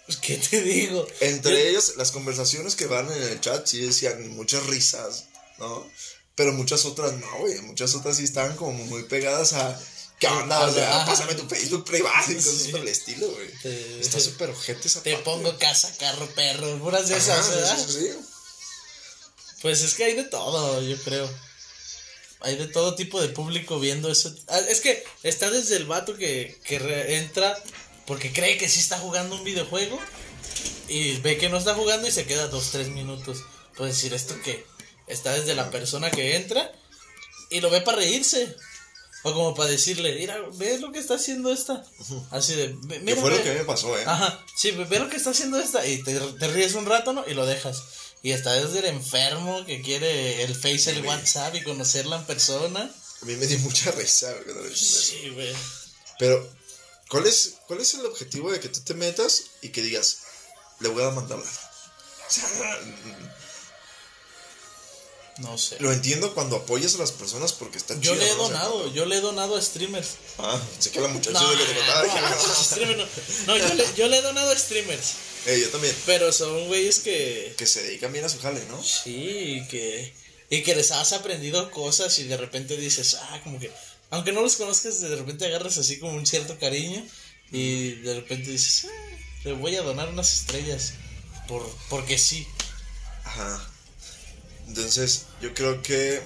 Pues, ¿Qué te digo? Entre Yo- ellos, las conversaciones que van en el chat sí decían muchas risas, ¿no? Pero muchas otras no, güey. Muchas otras sí estaban como muy pegadas a. ¿Qué onda? O sea, Ajá. pásame tu Facebook privado y cosas Sí. por el estilo, güey. Te- Está súper ojete esa Te parte, pongo güey. casa, carro, perro, puras de Ajá, esas, ¿verdad? sí. Pues es que hay de todo, yo creo. Hay de todo tipo de público viendo eso. Ah, Es que está desde el vato que, que re- entra porque cree que sí está jugando un videojuego y ve que no está jugando y se queda dos, tres minutos. Puedes decir esto que está desde la persona que entra y lo ve para reírse. O como para decirle, mira, ve lo que está haciendo esta. Así de, "Ve- Que mira, fue lo ve". que a mí me pasó, eh. Ajá, sí, ve lo que está haciendo esta y te, te ríes un rato, ¿no? Y lo dejas. Y está desde el enfermo que quiere el Face, el. WhatsApp y conocerla en persona. A mí me dio mucha risa. Sí, güey. Pero, ¿cuál es, ¿cuál es el objetivo de que tú te metas y que digas, le voy a mandar lana? O sea, No sé. lo entiendo cuando apoyas a las personas porque están Yo le he ¿no? O sea, donado, yo le he donado a streamers. Ah, sé que la muchacha No, de que te no, no. No, yo le, yo le he donado a streamers. Eh, yo también. Pero son güeyes que. Que se dedican bien a su jale, ¿no? Sí, que. Y que les has aprendido cosas y de repente dices, ah, como que. Aunque no los conozcas, de repente agarras así como un cierto cariño y de repente dices, ah, le voy a donar unas estrellas. Por, porque sí. Ajá. Entonces, yo creo que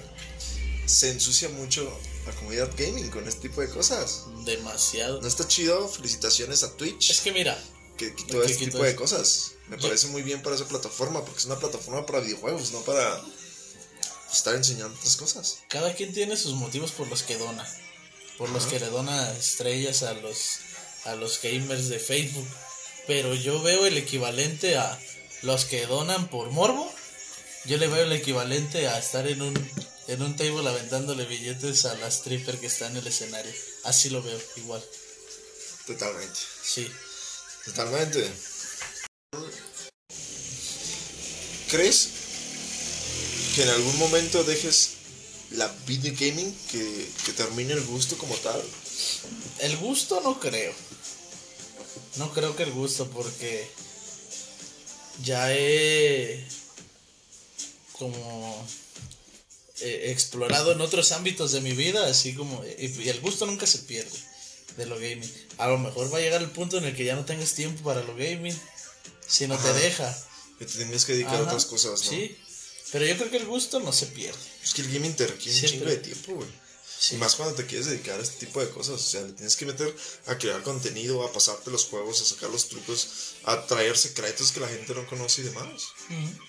se ensucia mucho la comunidad gaming con este tipo de cosas. Demasiado. No está chido, felicitaciones a Twitch Es que mira, que quitó que este tipo de eso. cosas. Me Yo- parece muy bien para esa plataforma, porque es una plataforma para videojuegos, no para estar enseñando otras cosas. cada quien tiene sus motivos por los que dona. Por los que le dona estrellas a los, a los gamers de Facebook. Pero yo veo el equivalente a los que donan por morbo. Yo le veo el equivalente a estar en un, en un table aventándole billetes a la stripper que está en el escenario. Así lo veo, igual. Totalmente. Sí. Totalmente. ¿Crees que en algún momento dejes la video gaming, que, que termine el gusto como tal? El gusto no creo. No creo que el gusto porque ya he como eh, explorado en otros ámbitos de mi vida, así como y, y el gusto nunca se pierde de lo gaming. A lo mejor va a llegar el punto en el que ya no tengas tiempo para lo gaming si no Ajá. te deja. Que te tienes que dedicar a otras cosas, ¿no? Sí. Pero yo creo que el gusto no se pierde. Es que el gaming te requiere un chingo de tiempo, güey. Sí. Y más cuando te quieres dedicar a este tipo de cosas. O sea, le tienes que meter a crear contenido, a pasarte los juegos, a sacar los trucos, a traer secretos que la gente no conoce y demás. Ujú.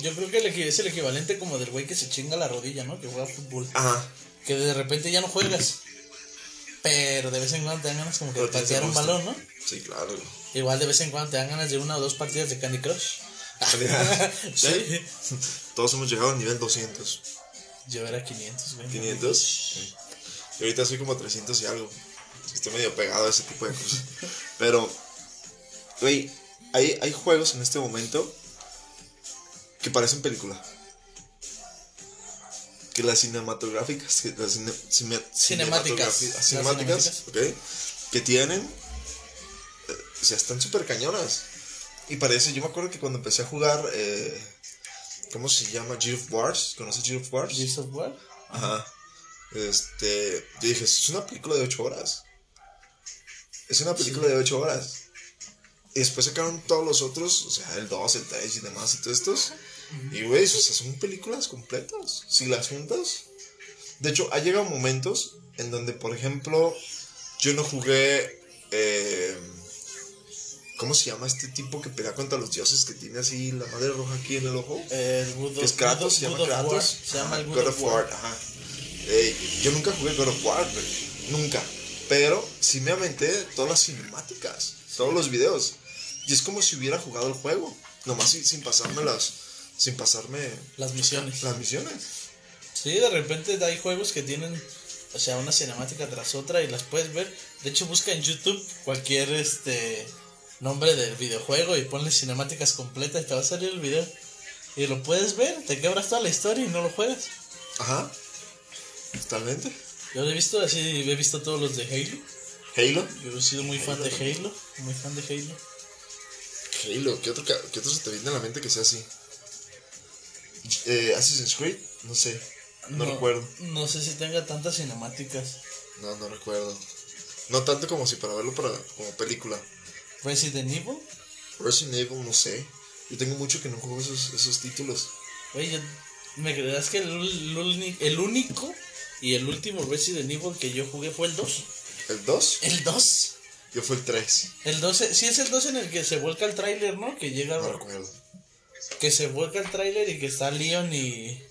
Yo creo que es el equivalente como del güey que se chinga la rodilla, ¿no? Que juega fútbol. Ajá. que de repente ya no juegas. Pero de vez en cuando te dan ganas como que de patear un balón, ¿no? Sí, claro. Igual de vez en cuando te dan ganas de una o dos partidas de Candy Crush. sí. Todos hemos llegado al nivel 200. Yo era 500, güey. 500. Sí. Y ahorita soy como 300 y algo. Estoy medio pegado a ese tipo de cosas. Pero, güey, hay, hay juegos en este momento que parecen película. Que las cinematográficas, que las cine- cine- Cinemáticas. cinemáticas, cinemáticas. que tienen, eh, o sea, están súper cañonas. Y parece, yo me acuerdo que cuando empecé a jugar, eh, ¿cómo se llama? Gears of Wars. ¿Conoces Gears of Wars? Gears of War. Ajá. Este, yo dije, es una película de 8 horas. Es una película de 8 horas. Y después sacaron todos los otros, o sea, el 2, el 3 y demás y todos estos. Y, güey, o sea, son películas completas. Si las juntas. De hecho, ha llegado momentos en donde, por ejemplo, yo no jugué. eh, ¿Cómo se llama este tipo que pelea contra los dioses que tiene así la madre roja aquí en el ojo? El Good que es Kratos, Good se llama Good War. Kratos. Se llama el Ajá, God, of War. ajá. Eh, yo nunca jugué God of War, güey. Nunca. Pero sí me aventé todas las cinemáticas, todos los videos. Y es como si hubiera jugado el juego. Nomás sin, sin pasarme las. Sin pasarme Las misiones. las misiones. Sí, de repente hay juegos que tienen, o sea, una cinemática tras otra y las puedes ver. De hecho, busca en YouTube cualquier este nombre del videojuego y ponle cinemáticas completas y te va a salir el video. Y lo puedes ver, te quebras toda la historia y no lo juegas. Ajá. Totalmente. Yo lo he visto así, he visto todos los de Halo. Halo. Yo he sido muy fan de Halo, muy fan de Halo. Halo. ¿Qué otro, qué otro se te viene a la mente que sea así? Eh, Assassin's Creed. No sé. No, recuerdo. No sé si tenga tantas cinemáticas. No, no recuerdo. No tanto como si para verlo para, como película. Resident Evil. Resident Evil, no sé. Yo tengo mucho que no juego esos, esos títulos. Oye, yo- me creerás que el, el el único y el último Resident Evil que yo jugué fue el 2. ¿El 2? ¿El 2? Yo fue el 3. El 12, sí es el 2 en el que se vuelca el tráiler, ¿no? Que llega, No recuerdo. que se vuelca el tráiler y que está Leon y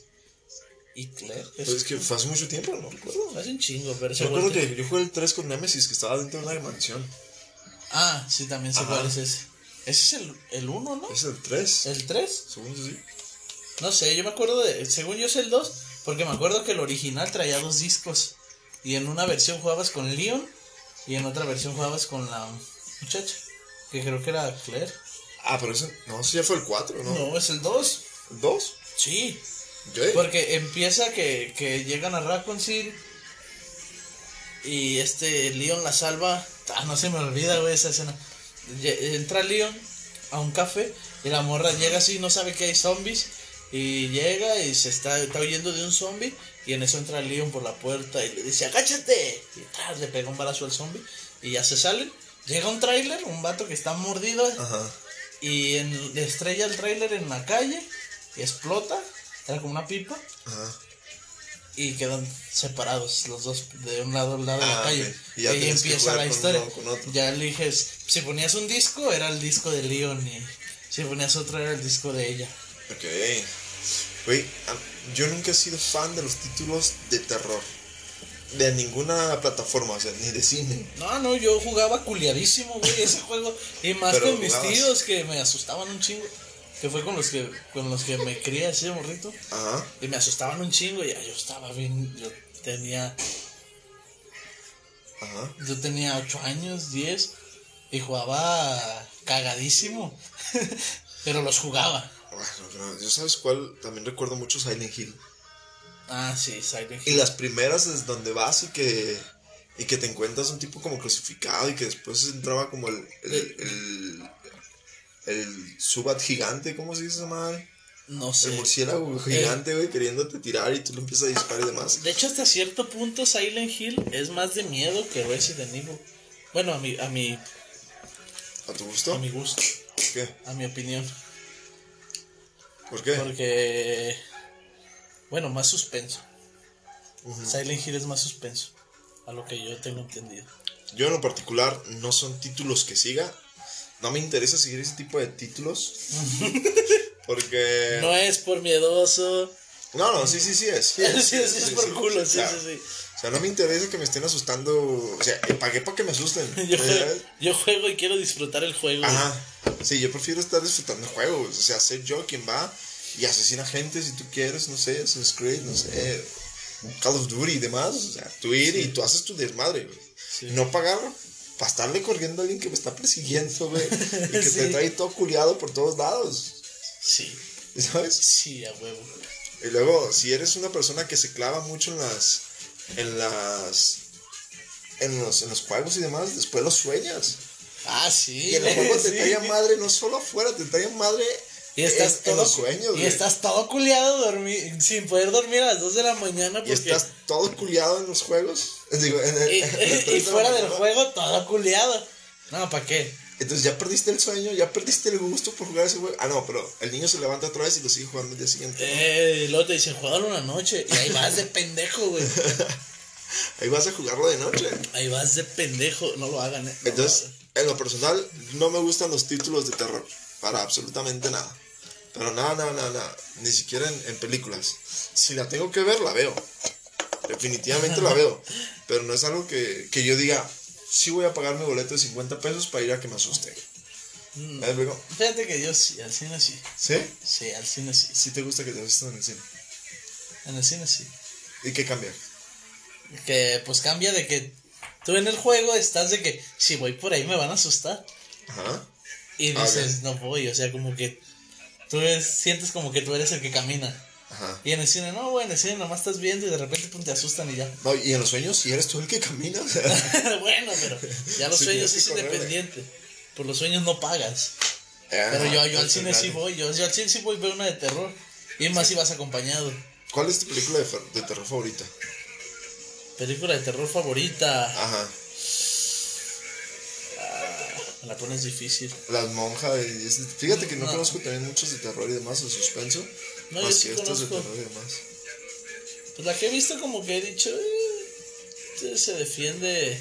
y Claire. Pues es que fue hace mucho tiempo, no recuerdo. hace un chingo, pero se Yo recuerdo que yo jugué el 3 con Nemesis, que estaba dentro de una mansión. Ah, sí, también cuál es ese. Ese es el, el 1, ¿no? Es el 3. ¿El 3? Según yo sí. No sé, yo me acuerdo de. Según yo es el 2, porque me acuerdo que el original traía dos discos. Y en una versión jugabas con Leon y en otra versión jugabas con la muchacha. Que creo que era Claire. Ah, pero ese. No, ese ya fue el 4, ¿no? No, es el 2. ¿El 2? Sí. Ok. Porque empieza que, que llegan a Raccoon City y este Leon la salva. Ah, no se me olvida, güey, esa escena. Entra Leon a un café y la morra llega así, no sabe que hay zombies. Y llega y se está, está huyendo de un zombie. Y en eso entra Leon por la puerta y le dice: ¡Agáchate! Y tras, le pega un balazo al zombie. Y ya se salen. Llega un tráiler, un vato que está mordido. Ajá. Y en, le estrella el tráiler en la calle y explota, era como una pipa, Ajá. y quedan separados los dos de un lado al lado de la Ah, calle. Y ahí empieza la historia. uno. Ya eliges, si ponías un disco, era el disco de Leon, y si ponías otro, era el disco de ella. Ok. A- yo nunca he sido fan de los títulos de terror. De ninguna plataforma, o sea, ni de cine. No, no, yo jugaba culiadísimo, güey, ese juego. Y más Pero con mis tíos que me asustaban un chingo. Que fue con los que, con los que me crié así de morrito. Ajá. Y me asustaban un chingo, y ya yo estaba bien, yo tenía Ajá. Yo tenía 8 años, 10 y jugaba cagadísimo. Pero los jugaba. Bueno, yo sabes cuál, también recuerdo mucho Silent Hill. Ah, sí, Silent Y Hill. las primeras es donde vas y que y que te encuentras un tipo como crucificado y que después entraba como el el, el, el Subat gigante, ¿cómo se dice esa madre? No El sé. murciélago gigante, güey, queriéndote tirar y tú le empiezas a disparar y demás. De hecho, hasta cierto punto Silent Hill es más de miedo que Resident Evil. Bueno, a mi, a mi, ¿A tu gusto? a mi gusto, ¿Por qué? a mi opinión. ¿Por qué? Porque, bueno, más suspenso. Ujú. Silent Hill es más suspenso. A lo que yo tengo entendido. Yo en lo particular no son títulos que siga. No me interesa seguir ese tipo de títulos. Porque... No es por miedoso. No, no, sí, sí, sí es. Sí, Sí, sí, es por culo, sí, sí, sí. O sea, no me interesa que me estén asustando. O sea, pagué para que me asusten. Yo juego, yo juego y quiero disfrutar el juego. Ajá. Sí, yo prefiero estar disfrutando el juego. O sea, ser yo quien va y asesina gente si tú quieres, no sé, Assassin's Creed, no sé, Call of Duty y demás. O sea, tú ir y tú haces tu desmadre, güey. Sí. No pagar para estarle corriendo a alguien que me está persiguiendo, güey. Y que te trae todo culiado por todos lados. Sí, ¿Sabes? sí, a huevo. Y luego, si eres una persona que se clava mucho en las. En las. en los, en los juegos y demás, después los sueñas. Ah, sí. Y en el juego te traían madre, no solo afuera, te traían madre Y estás en, todo, en los sueños, y güey. estás todo culiado dormir, sin poder dormir a las 2 de la mañana Y porque estás todo culiado en los juegos. Digo, en el- y, en y de fuera del juego todo culiado. No, ¿para qué? Entonces ya perdiste el sueño, ya perdiste el gusto por jugar ese juego. Ah, no, pero el niño se levanta otra vez y lo sigue jugando el día siguiente. ¿no? Eh, y luego te dicen, juégalo una noche. Y ahí vas de pendejo, güey. Ahí vas a jugarlo de noche. Ahí vas de pendejo. No lo hagan, eh. No Entonces, lo hagan. en lo personal, no me gustan los títulos de terror. Para absolutamente nada. Pero nada, nada, nada, nada. Ni siquiera en, en películas. Si la tengo que ver, la veo. Definitivamente la veo. Pero no es algo que, que yo diga, sí voy a pagar mi boleto de 50 pesos para ir a que me asuste. Mm. Fíjate que yo sí, al cine sí. ¿Sí? Sí, al cine sí. Sí te gusta que te asusten en el cine. En el cine sí. ¿Y qué cambia? Que pues cambia de que tú en el juego estás de que si voy por ahí me van a asustar. Ajá. Y Ah, dices, no voy, o sea, como que tú sientes como que tú eres el que camina. Ajá. Y en el cine, no, güey, en el cine nomás estás viendo y de repente pum, te asustan y ya. No, y en los sueños, si eres tú el que camina. bueno, pero ya los Sí, sueños es correr, independiente. Por los sueños no pagas. ajá, Pero yo, yo al cine sí voy, yo, yo al cine sí voy, veo una de terror. Y más si vas acompañado. ¿Cuál es tu película de, de terror favorita? Película de terror favorita. Ajá. Me la pones difícil. Las monjas. Fíjate que no, No. conozco también muchos de terror y demás, o suspenso. No, más yo sí que conozco. demás. Pues la que he visto como que he dicho, eh, se defiende.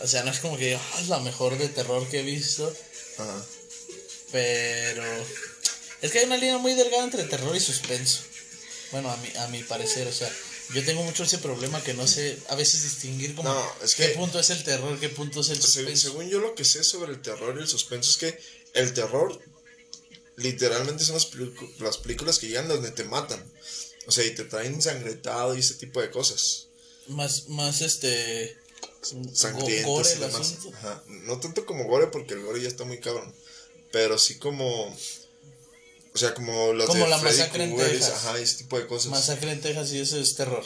O sea, no es como que diga, "Ah, es la mejor de terror que he visto. Ajá. Pero es que hay una línea muy delgada entre terror y suspenso. Bueno, a mi, a mi parecer, o sea, yo tengo mucho ese problema que no sé a veces distinguir como No, es qué punto es el terror, qué punto es el suspenso. según yo lo que sé sobre el terror y el suspenso es que el terror literalmente son las, las películas que llegan donde te matan. O sea, y te traen ensangretado y ese tipo de cosas. Más, más este. Sangrientas gore y demás. Ajá. No tanto como gore porque el gore ya está muy cabrón. Pero sí como... O sea, como los Como de la Freddy masacre en Texas. Ajá, ese tipo de cosas. Masacre en Texas y eso es terror.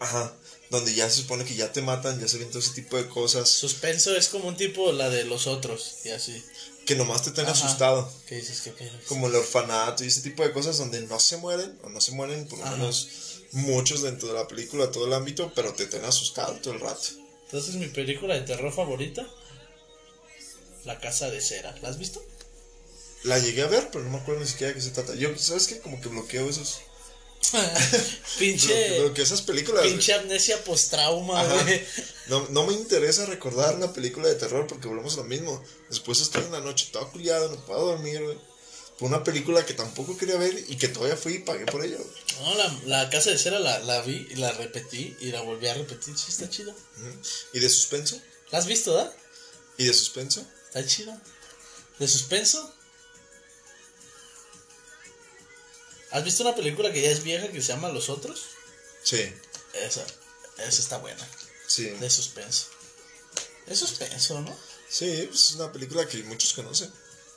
Ajá. Donde ya se supone que ya te matan, ya se ven todo ese tipo de cosas. Suspenso es como un tipo la de los otros y así. Que nomás te Ajá. asustado. ¿Qué dices? ¿Qué pedo? como el orfanato y ese tipo de cosas donde no se mueren, o no se mueren por lo Ajá. menos muchos dentro de la película, todo el ámbito, pero te tienen asustado todo el rato. Entonces mi película de terror favorita, La Casa de Cera. ¿La has visto? La llegué a ver, pero no me acuerdo ni siquiera de qué se trata. Yo, ¿sabes qué? Como que bloqueo esos. pinche, Bloqueo esas películas. pinche amnesia post-trauma, Ajá. güey. No, no me interesa recordar una película de terror porque volvemos a lo mismo. Después estoy en la noche todo culiado, no puedo dormir, güey. Por una película que tampoco quería ver y que todavía fui y pagué por ella, güey. No, la, la Casa de Cera la, la vi y la repetí y la volví a repetir. Sí, está chida. ¿Y de suspenso? ¿La has visto, da? ¿Y de suspenso? Está chida. ¿De suspenso? ¿Has visto una película que ya es vieja que se llama Los Otros? Sí, Esa, esa está buena. sí. De suspenso. Es suspenso, ¿no? Sí, pues es una película que muchos conocen.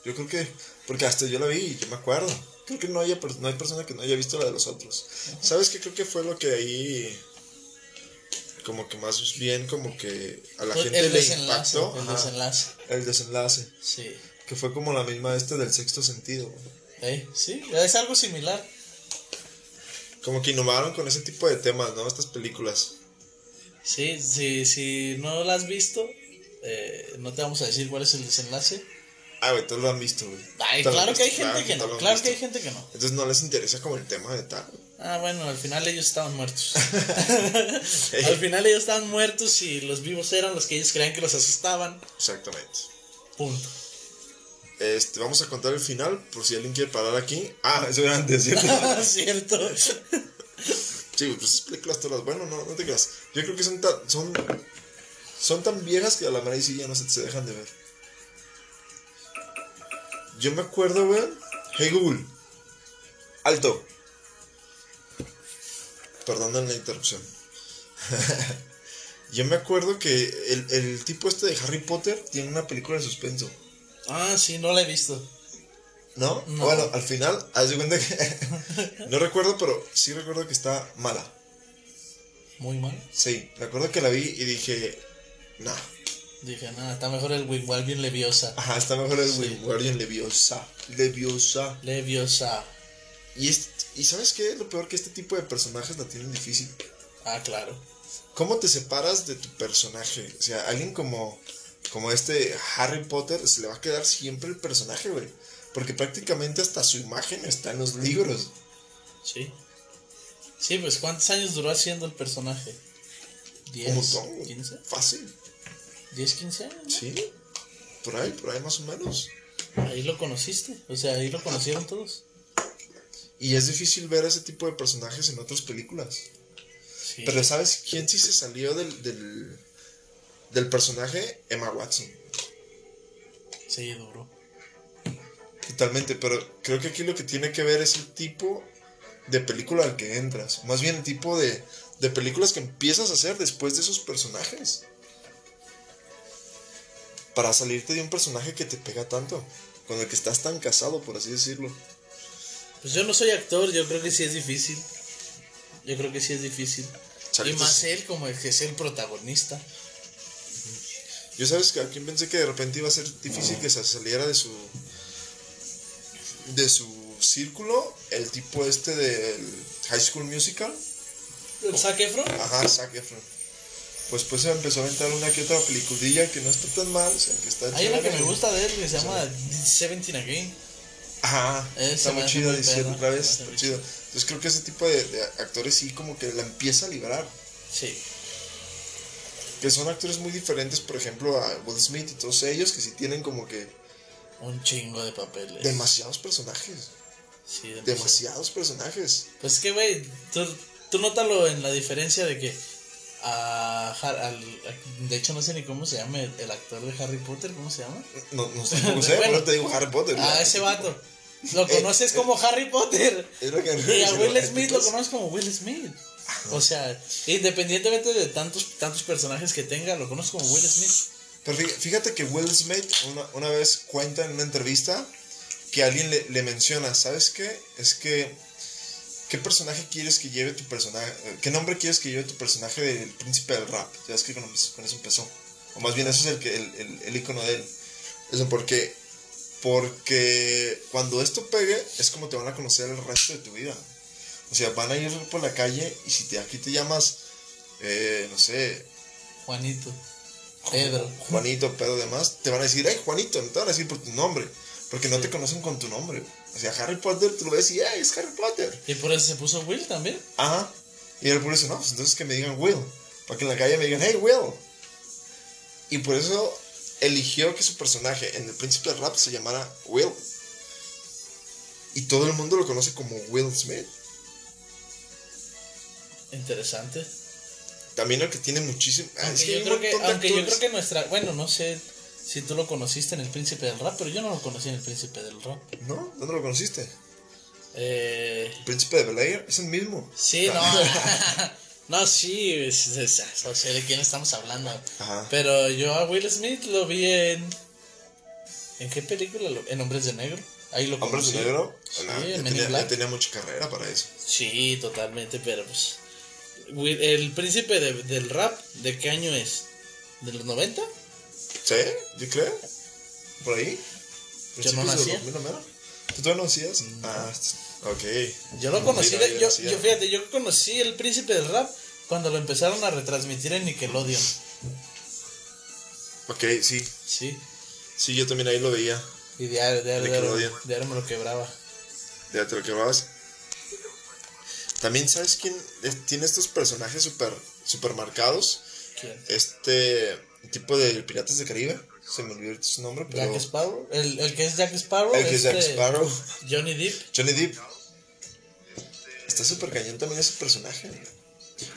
Yo creo que, porque hasta yo la vi y yo me acuerdo. Creo que no, haya, no hay persona que no haya visto la de los otros. ¿Sabes qué? Creo que fue lo que ahí, como que más bien, como que a la Pues gente le impactó. El ajá, desenlace. el desenlace. Sí. Que fue como la misma este del sexto sentido. Eh, sí, es algo similar. Como que innovaron con ese tipo de temas, ¿no? Estas películas. Sí, sí, si no la has visto, eh, no te vamos a decir cuál es el desenlace. Ah, güey, todos lo han visto, güey. Ay, claro que hay gente que no, claro que hay gente que no. Entonces no les interesa como el tema de tal. Ah, bueno, al final ellos estaban muertos. al final ellos estaban muertos y los vivos eran los que ellos creían que los asustaban. Exactamente. Punto. Este, vamos a contar el final por si alguien quiere parar aquí. Ah, eso era antes, ¿cierto? Cierto. sí, pues películas todas, bueno, no, no te creas. Yo creo que son tan, son, son tan viejas que a la manera sí ya no se, se dejan de ver. Yo me acuerdo, güey. Hey Google. Alto. Perdonen la interrupción. Yo me acuerdo que el, el tipo este de Harry Potter tiene una película de suspenso. Ah, sí, no la he visto. ¿No? No. Bueno, al final, haz de cuenta que. no recuerdo, pero sí recuerdo que está mala. Muy mal. Sí, me acuerdo que la vi y dije. Nah. Dije, nada, está mejor el Wingardium Leviosa. Ajá, está mejor el Sí. Wingardium Leviosa. Leviosa. Leviosa. Y, es- y ¿sabes qué? Lo peor que este tipo de personajes la tienen difícil. Ah, claro. ¿Cómo te separas de tu personaje? O sea, alguien como, como este Harry Potter se le va a quedar siempre el personaje, güey. Porque prácticamente hasta su imagen está en los libros. Sí. Sí, pues ¿cuántos años duró haciendo el personaje? Un ¿10? montón, güey. ¿15? Fácil. ¿10, 15 años? no? Sí. Por ahí, por ahí más o menos. Ahí lo conociste. O sea, ahí lo conocieron todos. Y es difícil ver ese tipo de personajes en otras películas. Sí. Pero ¿sabes quién sí se salió del, del, del personaje? Emma Watson. Sí, duró. Totalmente, pero creo que aquí lo que tiene que ver es el tipo de película al que entras. Más bien el tipo de, de películas que empiezas a hacer después de esos personajes. Para salirte de un personaje que te pega tanto. Con el que estás tan casado, por así decirlo. Pues yo no soy actor, yo creo que sí es difícil. Yo creo que sí es difícil. Y más él como el que es el protagonista. Yo sabes que a quién pensé que de repente iba a ser difícil que se saliera de su de su círculo el tipo este del High School Musical. ¿El Zac Efron? Ajá, Zac Efron. Pues pues se empezó a aventar una que otra peliculilla que no está tan mal, o sea, que está Hay una que me gusta de él que se llama Seventeen Again. Ajá, Ese está muy chido, perro, otra vez, está chido. Entonces creo que ese tipo de, de actores sí como que la empieza a liberar. Sí. Que son actores muy diferentes, por ejemplo, a Will Smith y todos ellos, que sí tienen como que Un chingo de papeles. demasiados personajes. Sí, demasiado. Demasiados personajes. Pues es que, güey, tú, tú nótalo en la diferencia de que. a al- de hecho, no sé ni cómo se llama el, el actor de Harry Potter, ¿cómo se llama? No, no sé cómo Bueno. pero te digo Harry Potter. Ah, ya. ese vato. Lo Eh, conoces como Harry Potter. Y a Will Smith lo conoces como Will Smith. O sea, independientemente de tantos, tantos personajes que tenga, lo conoces como Will Smith. Pero fí- fíjate que Will Smith una, una vez cuenta en una entrevista que alguien le, le menciona, ¿sabes qué? Es que, ¿qué personaje quieres que lleve tu personaje? ¿Qué nombre quieres que lleve tu personaje del príncipe del rap? Ya es que con, con eso empezó. O más bien eso es el, que, el, el icono de él. Eso porque, porque cuando esto pegue es como te van a conocer el resto de tu vida. O sea, van a ir por la calle y si te, aquí te llamas, eh, no sé, Juanito. Pedro. Juanito, Pedro, demás, te van a decir, hey, Juanito, no te van a decir por tu nombre, porque no te conocen con tu nombre. O sea, Harry Potter, tú lo ves y, hey, es Harry Potter. Y por eso se puso Will también. Ajá. Y él por eso, no, pues entonces que me digan Will, para que en la calle me digan, hey, Will. Y por eso eligió que su personaje en El Príncipe del Rap se llamara Will. Y todo el mundo lo conoce como Will Smith. Interesante. También el que tiene muchísimo... ah, Aunque, es que hay yo, creo que, montón de aunque yo creo actores. que nuestra. Bueno, no sé si tú lo conociste en El Príncipe del Rap, pero yo no lo conocí en El Príncipe del Rap. ¿No? ¿Dónde lo conociste? Eh, El Príncipe de Bel Air es el mismo. sí, no. no, sí. es- es- es- no sé de quién estamos hablando. Ajá. Pero yo a Will Smith lo vi en. ¿En qué película? lo- En Hombres de Negro. Ahí lo Hombres de Negro, Sí, ya, tenía, Black. ya tenía mucha carrera para eso. Sí, totalmente, pero pues. El príncipe de- del rap, ¿de qué año es? ¿De los 90? ¿Sí? ¿Yo creo? ¿Por ahí? Yo no ¿Principios del nacía. 2000, no mero? ¿Tú todavía no nacías? Ah, ok. Yo lo conocí, no, de- yo fíjate, yo conocí el príncipe del rap cuando lo empezaron a retransmitir en Nickelodeon. Ok, sí. Sí. Sí, yo también ahí lo veía. Y Nickelodeon. diario me lo quebraba. Ya te lo quebrabas. También, ¿sabes quién tiene estos personajes super, super marcados? ¿Quién? Este tipo de Piratas de Caribe. Se me olvidó su nombre, pero. Jack Sparrow. El, el que es Jack Sparrow. el que es Jack este, Sparrow. Johnny Depp. Johnny Depp. Está súper cañón también ese personaje.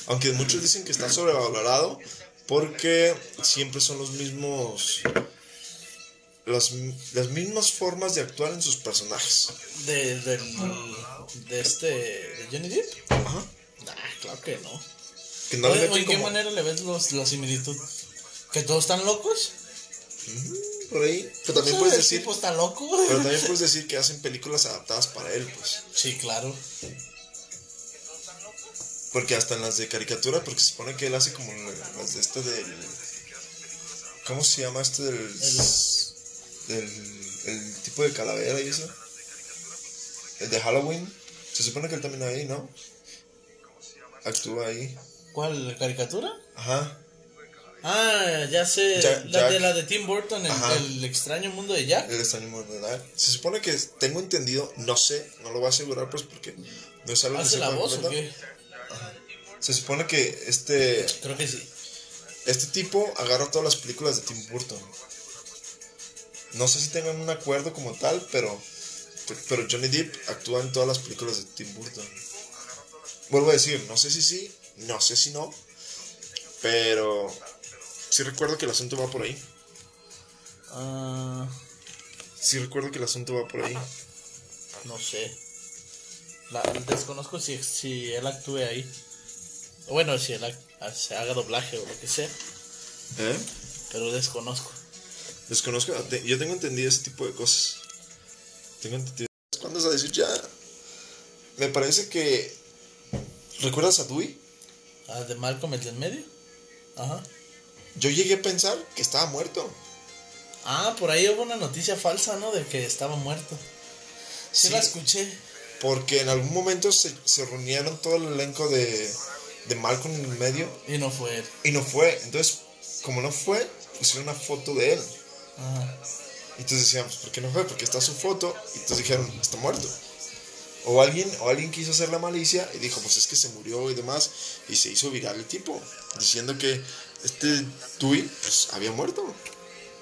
Aunque muchos dicen que está sobrevalorado porque siempre son los mismos. Las, las mismas formas de actuar en sus personajes. De, del, de este. De Johnny Depp. Ajá. Nah, claro que no. Que no ¿En qué como- manera le ves los, la similitud? ¿Que todos están locos? Por ahí. Pero también puedes decir. tipo está loco. Pero también puedes decir que hacen películas adaptadas para él, pues. Sí, claro. Porque hasta en las de caricatura, porque se supone que él hace como las de este del. ¿Cómo se llama este del. Del el tipo de calavera y eso? El de Halloween. Se supone que él también ahí, ¿no? Actúa ahí. ¿Cuál? ¿Caricatura? Ajá. Ah, ya sé. Jack- la, de la de Tim Burton, el, Ajá. el extraño mundo de Jack. El extraño mundo de Jack. Se supone que tengo entendido, no sé, no lo voy a asegurar pues porque no es algo que ¿Hace la voz o qué? Se supone que este Creo que sí. Este tipo agarra todas las películas de Tim Burton. No sé si tengan un acuerdo como tal, pero, pero Johnny Depp actúa en todas las películas de Tim Burton. Vuelvo a decir, no sé si sí, no sé si no, pero sí recuerdo que el asunto va por ahí. Ah, Sí recuerdo que el asunto va por ahí. no sé. La, desconozco si, si él actúe ahí. Bueno, si él se haga doblaje o lo que sea. ¿Eh? Pero desconozco. Desconozco, yo tengo entendido ese tipo de cosas. Tengo entendido. ¿Cuándo vas a decir ya? Me parece que. ¿Recuerdas a Dewey? Ah, de Malcolm el del medio. Ajá. Yo llegué a pensar que estaba muerto. Ah, por ahí hubo una noticia falsa, ¿no? De que estaba muerto. Sí, Sí. la escuché. Porque en algún momento se, se reunieron todo el elenco de, de Malcolm en el medio Y no fue él. y no fue. Entonces, como no fue, pusieron una foto de él. Y entonces decíamos, ¿por qué no fue? Porque está su foto. Y entonces dijeron, está muerto. O alguien, o alguien quiso hacer la malicia y dijo, pues es que se murió y demás. Y se hizo viral el tipo, diciendo que este Tui, pues había muerto.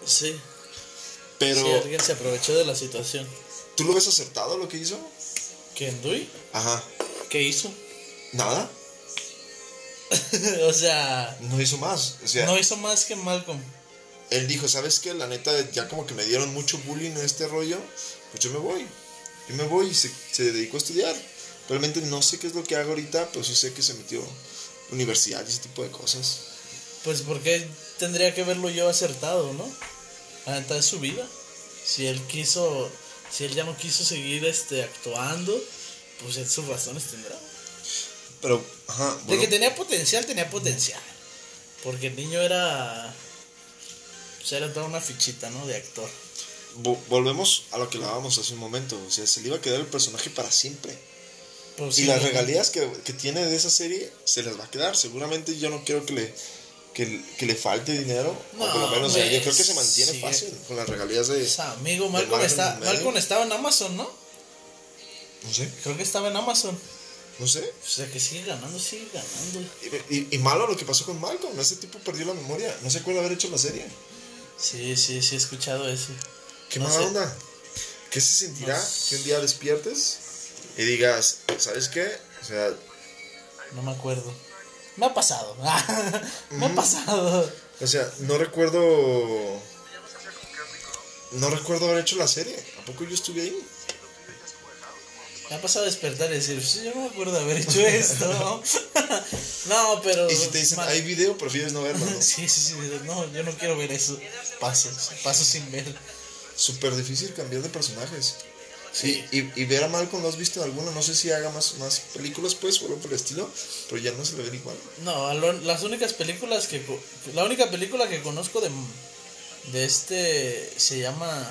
Sí. Pero, Sí, alguien se aprovechó de la situación. ¿tú lo ves acertado lo que hizo? ¿Quién, Dui? Ajá. ¿Qué hizo? Nada. o sea, No hizo más. O sea, no hizo más que Malcolm. Él dijo, ¿sabes qué? La neta, ya como que me dieron mucho bullying en este rollo, pues yo me voy. Yo me voy y se, se dedicó a estudiar. Realmente no sé qué es lo que hago ahorita, pero sí sé que se metió a universidad y ese tipo de cosas. Pues porque tendría que verlo yo acertado, ¿no? La neta es su vida. Si él quiso, si él ya no quiso seguir este actuando, pues él sus razones tendrá. Pero, ajá, De que tenía potencial, tenía potencial. Porque el niño era. Pues era toda una fichita, ¿no? De actor. vo- volvemos a lo que hablábamos hace un momento. O sea, se le iba a quedar el personaje para siempre. Pues y sí, las ¿no? regalías que, que tiene de esa serie se les va a quedar. Seguramente yo no quiero que le, que, que le falte dinero. o por lo No, menos, yo creo que se mantiene sí. fácil con las regalías de... O sea, amigo, Malcolm, está. Malcolm estaba en Amazon, ¿no? No sé, Creo que estaba en Amazon. no sé. O sea, que sigue ganando, sigue ganando. Y, y- y malo lo que pasó con Malcolm. Ese tipo perdió la memoria. No se acuerda haber hecho la serie. Sí, sí, sí, he escuchado eso. ¿Qué No mala sé. onda? ¿Qué se sentirá No que un día despiertes y digas, ¿sabes qué? O sea, No me acuerdo. Me ha pasado. me ha pasado. o sea, no recuerdo. No recuerdo haber hecho la serie. ¿A poco yo estuve ahí? Me ha pasado a despertar y decir, "Sí, yo no me acuerdo de haber hecho esto. no, pero. Y si te dicen, hay video, prefieres no verlo, ¿no? Sí, sí, sí. No, yo no quiero ver eso. Paso, paso sin ver. Súper difícil cambiar de personajes. Sí. Y, y, ver a Malcolm, ¿lo has visto en alguna? No sé si haga más, más películas, pues, o algo por el estilo, pero ya no se le ve igual. No, lo- las únicas películas que. La única película que conozco de. De este. Se llama.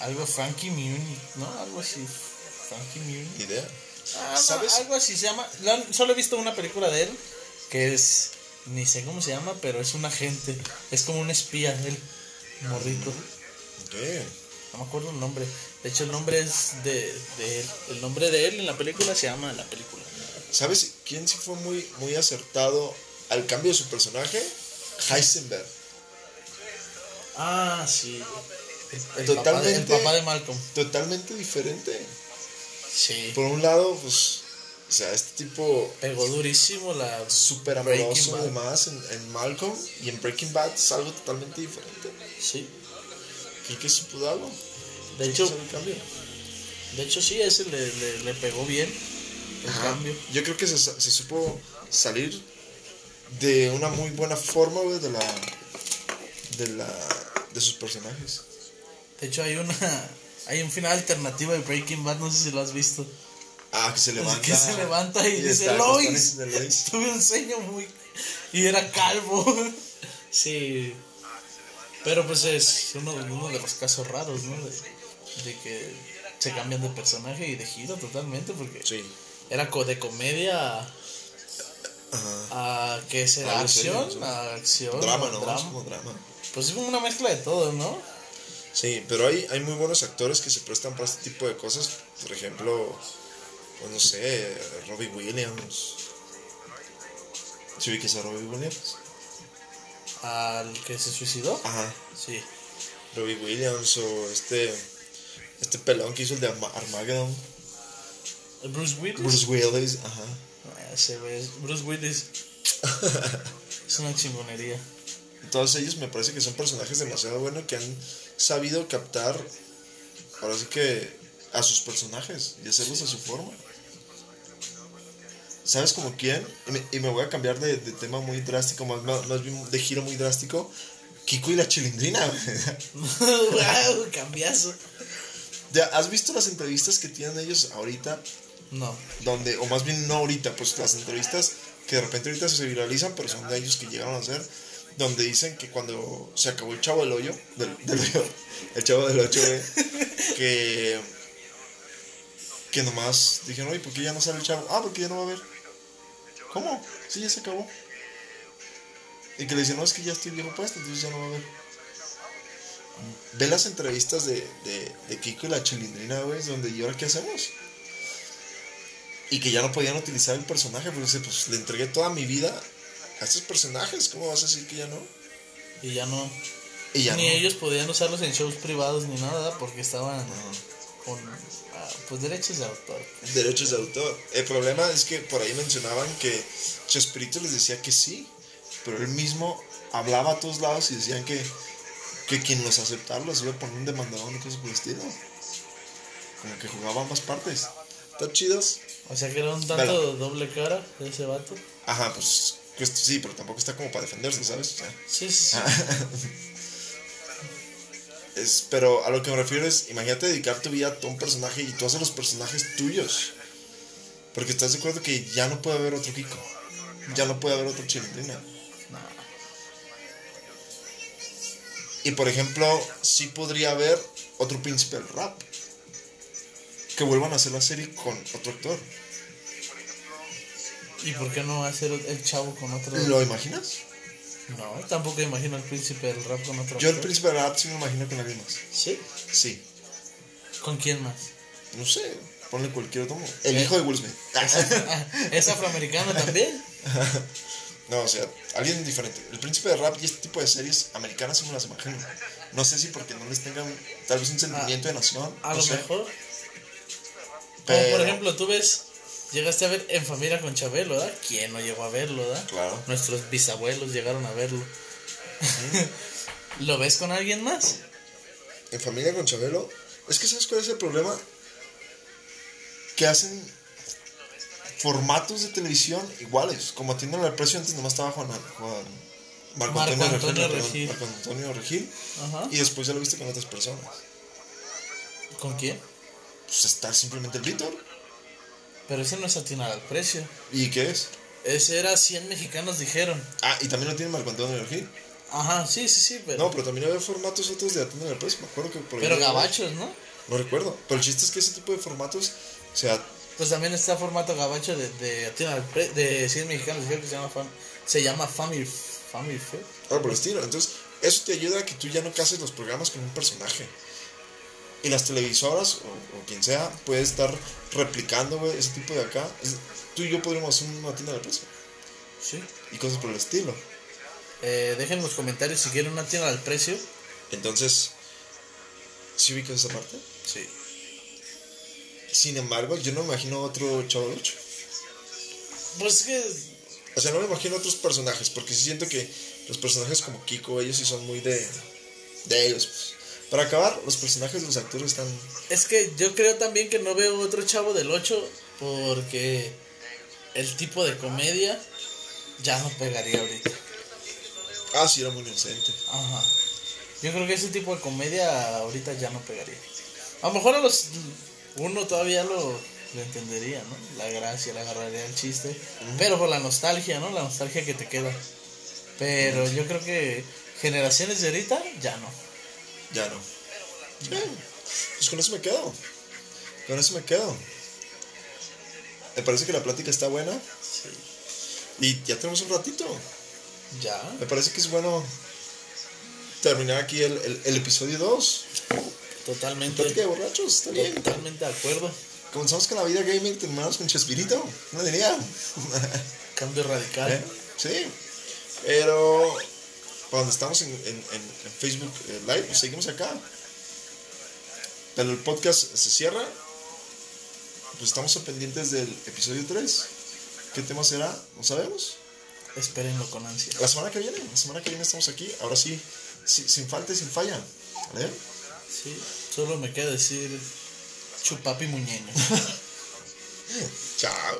Algo Frankie Muni, ¿no? Algo así. Frankie Muni. Ni idea. Ah, no, ¿Sabes? algo así se llama. la- solo he visto una película de él que es. Ni sé cómo se llama, pero es un agente. Es como un espía, él. Morrito. Ok. No me acuerdo el nombre. De hecho, el nombre es de, de él. El nombre de él en la película se llama la película. ¿Sabes quién sí fue muy, muy acertado al cambio de su personaje? Heisenberg. Ah, sí. El, Totalmente. Papá de, el papá de Malcolm. Totalmente diferente. Sí. Por un lado, pues, o sea, este tipo Pegó durísimo la. súper amoroso además en, en Malcolm y en Breaking Bad es algo totalmente diferente. Sí. Creo que sí pudo algo. De Sí hecho, de hecho sí, ese le, le, le pegó bien. El Ajá. cambio. Yo creo que se, se supo salir de una muy buena forma, güey, de la, de la, de sus personajes. De hecho, hay una. Hay un final alternativo de Breaking Bad, no sé si lo has visto. Ah, que se levanta. que se levanta y, dice acostado en Lois. Tuve un sueño muy. Y era calvo. sí. Pero pues es uno, uno de los casos raros, ¿no? De, de que se cambian de personaje y de giro totalmente, porque Sí. era co- de comedia a, Ajá. a ¿qué será? ¿Acción? A acción. Drama, ¿no? drama. Como drama. Pues es como una mezcla de todo, ¿no? Sí, pero hay, hay muy buenos actores que se prestan para este tipo de cosas. Por ejemplo, pues no sé, Robbie Williams. ¿Sí ubicas a Robbie Williams? Al que se suicidó. Ajá. Sí. Robbie Williams o este este pelón que hizo el de Arma- Armageddon. Bruce Willis. Bruce Willis, ajá. Ah, ese güey Bruce Willis. es una chingonería. Todos ellos me parece que son personajes demasiado buenos que han sabido captar ahora sí que a sus personajes y hacerlos a su forma. ¿Sabes como quién? Y me, y me voy a cambiar de, de tema muy drástico, más, más, más bien de giro muy drástico. Kiko y la chilindrina. wow, cambiazo. ¿Ya ¿Has visto las entrevistas que tienen ellos ahorita? No. Donde, o más bien no ahorita, pues las entrevistas que de repente ahorita se viralizan, pero son de ellos que llegaron a hacer, donde dicen que cuando se acabó el chavo del hoyo, del, del hoyo, el chavo del ocho, güey, que que nomás dijeron, oye, ¿por qué ya no sale el chavo? Ah, porque ya no va a haber. ¿Cómo? Sí, ya se acabó. Y que le dicen, no, es que ya estoy viejo puesto, entonces ya no va a haber. Ve las entrevistas de, de, de Kiko y la chilindrina, güey, donde, ¿y ahora qué hacemos? Y que ya no podían utilizar el personaje, porque pues le entregué toda mi vida a estos personajes, ¿cómo vas a decir que ya no? Y ya no. Y ya ni no. ellos podían usarlos en shows privados ni nada porque estaban con ah, pues derechos de autor. derechos de autor. El problema es que por ahí mencionaban que Chespirito les decía que sí, pero él mismo hablaba a todos lados y decían que, que quien los aceptara los iba a poner un demandador y cosas por el estilo. Como que jugaba ambas partes. ¿Están chidos? O sea que era un tanto Vela. doble cara de ese vato. Ajá, pues que sí, pero tampoco está como para defenderse, ¿sabes? O sea, Sí, sí, es, pero a lo que me refiero es, imagínate dedicar tu vida a un personaje y tú haces los personajes tuyos. Porque estás de acuerdo que ya no puede haber otro Kiko. Ya no puede haber otro Chilindrina. No. Y por ejemplo, sí podría haber otro príncipe del rap. Que vuelvan a hacer la serie con otro actor. ¿Y por qué no hacer el chavo con otro? ¿Lo imaginas? No, tampoco imagino al príncipe del rap con otro. Yo el actor. príncipe del rap sí me imagino con alguien más. Sí. Sí. ¿Con quién más? No sé, ponle cualquier otro. El Eh. hijo de Will Smith. Ah, ¿Es afroamericano también? No, o sea, alguien diferente. El príncipe de rap y este tipo de series americanas sí me las imagino. No sé si porque no les tengan tal vez un sentimiento de nación. A no lo sé, mejor. Como pero- por ejemplo, tú ves, llegaste a ver En Familia con Chabelo, ¿verdad? ¿Quién no llegó a verlo, ¿verdad? Claro. Nuestros bisabuelos llegaron a verlo. ¿Lo ves con alguien más? En familia con Chabelo. Es que ¿sabes cuál es el problema? Que hacen formatos de televisión iguales. Como atienden al precio antes nomás estaba Juan, Juan Marco, Marco Antonio, Antonio Regil. Marco Antonio Regil. Ajá. Y después ya lo viste con otras personas. ¿Con quién? Pues está simplemente el Víctor. Pero ese no es atinar al precio. ¿Y qué es? Ese era 100 mexicanos, dijeron. Ah, y también lo tiene Marco Antonio Regil. Ajá, sí, sí, sí, pero. No, pero también había formatos otros de Atienden al precio. Me acuerdo que por ahí pero gabachos, ¿no? No recuerdo. Pero el chiste es que ese tipo de formatos, o sea, Pues también está formato gabacho de, de atinar al precio. De 100 mexicanos, dijeron que se llama, fam- se llama Family, family Fest. algo por el estilo. Entonces, eso te ayuda a que tú ya no cases los programas con un personaje. Y las televisoras, o, o quien sea, puede estar replicando, güey, ese tipo de acá. Es- tú y yo podríamos hacer una tienda de precio. Sí. Y cosas por el estilo. Eh, dejen en los comentarios si quieren una tienda al precio. Entonces, ¿sí ubicas esa parte? Sí. Sin embargo, yo no me imagino otro Chavo del Ocho. Pues es que. O sea, no me imagino otros personajes, porque sí siento que los personajes como Kiko, ellos sí son muy de, de ellos. pues. Para acabar, los personajes de los actores están... Es que yo creo también que no veo otro chavo del 8 porque el tipo de comedia ya no pegaría ahorita. Ah, sí, era muy inocente. Ajá. Yo creo que ese tipo de comedia ahorita ya no pegaría. A lo mejor a los uno todavía lo, lo entendería, ¿no? La gracia, le agarraría el chiste. Pero por la nostalgia, ¿no? La nostalgia que te queda. Pero yo creo que generaciones de ahorita ya no. Ya no. Sí, pues con eso me quedo. Con eso me quedo. Me parece que la plática está buena. Y ya tenemos un ratito. Ya. Me parece que es bueno terminar aquí el, el, el episodio 2. Totalmente. Plática de borrachos, está bien. Totalmente de acuerdo. Comenzamos con la vida gaming, terminamos con Chespirito. No diría. Cambio radical. ¿Eh? Sí. Pero cuando estamos en, en, en- Facebook eh, Live, pues seguimos acá. Pero el podcast se cierra. Pues estamos pendientes del episodio 3. ¿Qué tema será? No sabemos. Espérenlo con ansia. La semana que viene, la semana que viene estamos aquí. Ahora sí, sí, sin falta y sin falla. ¿Vale? Sí, solo me queda decir chupapi muñeño. Chao.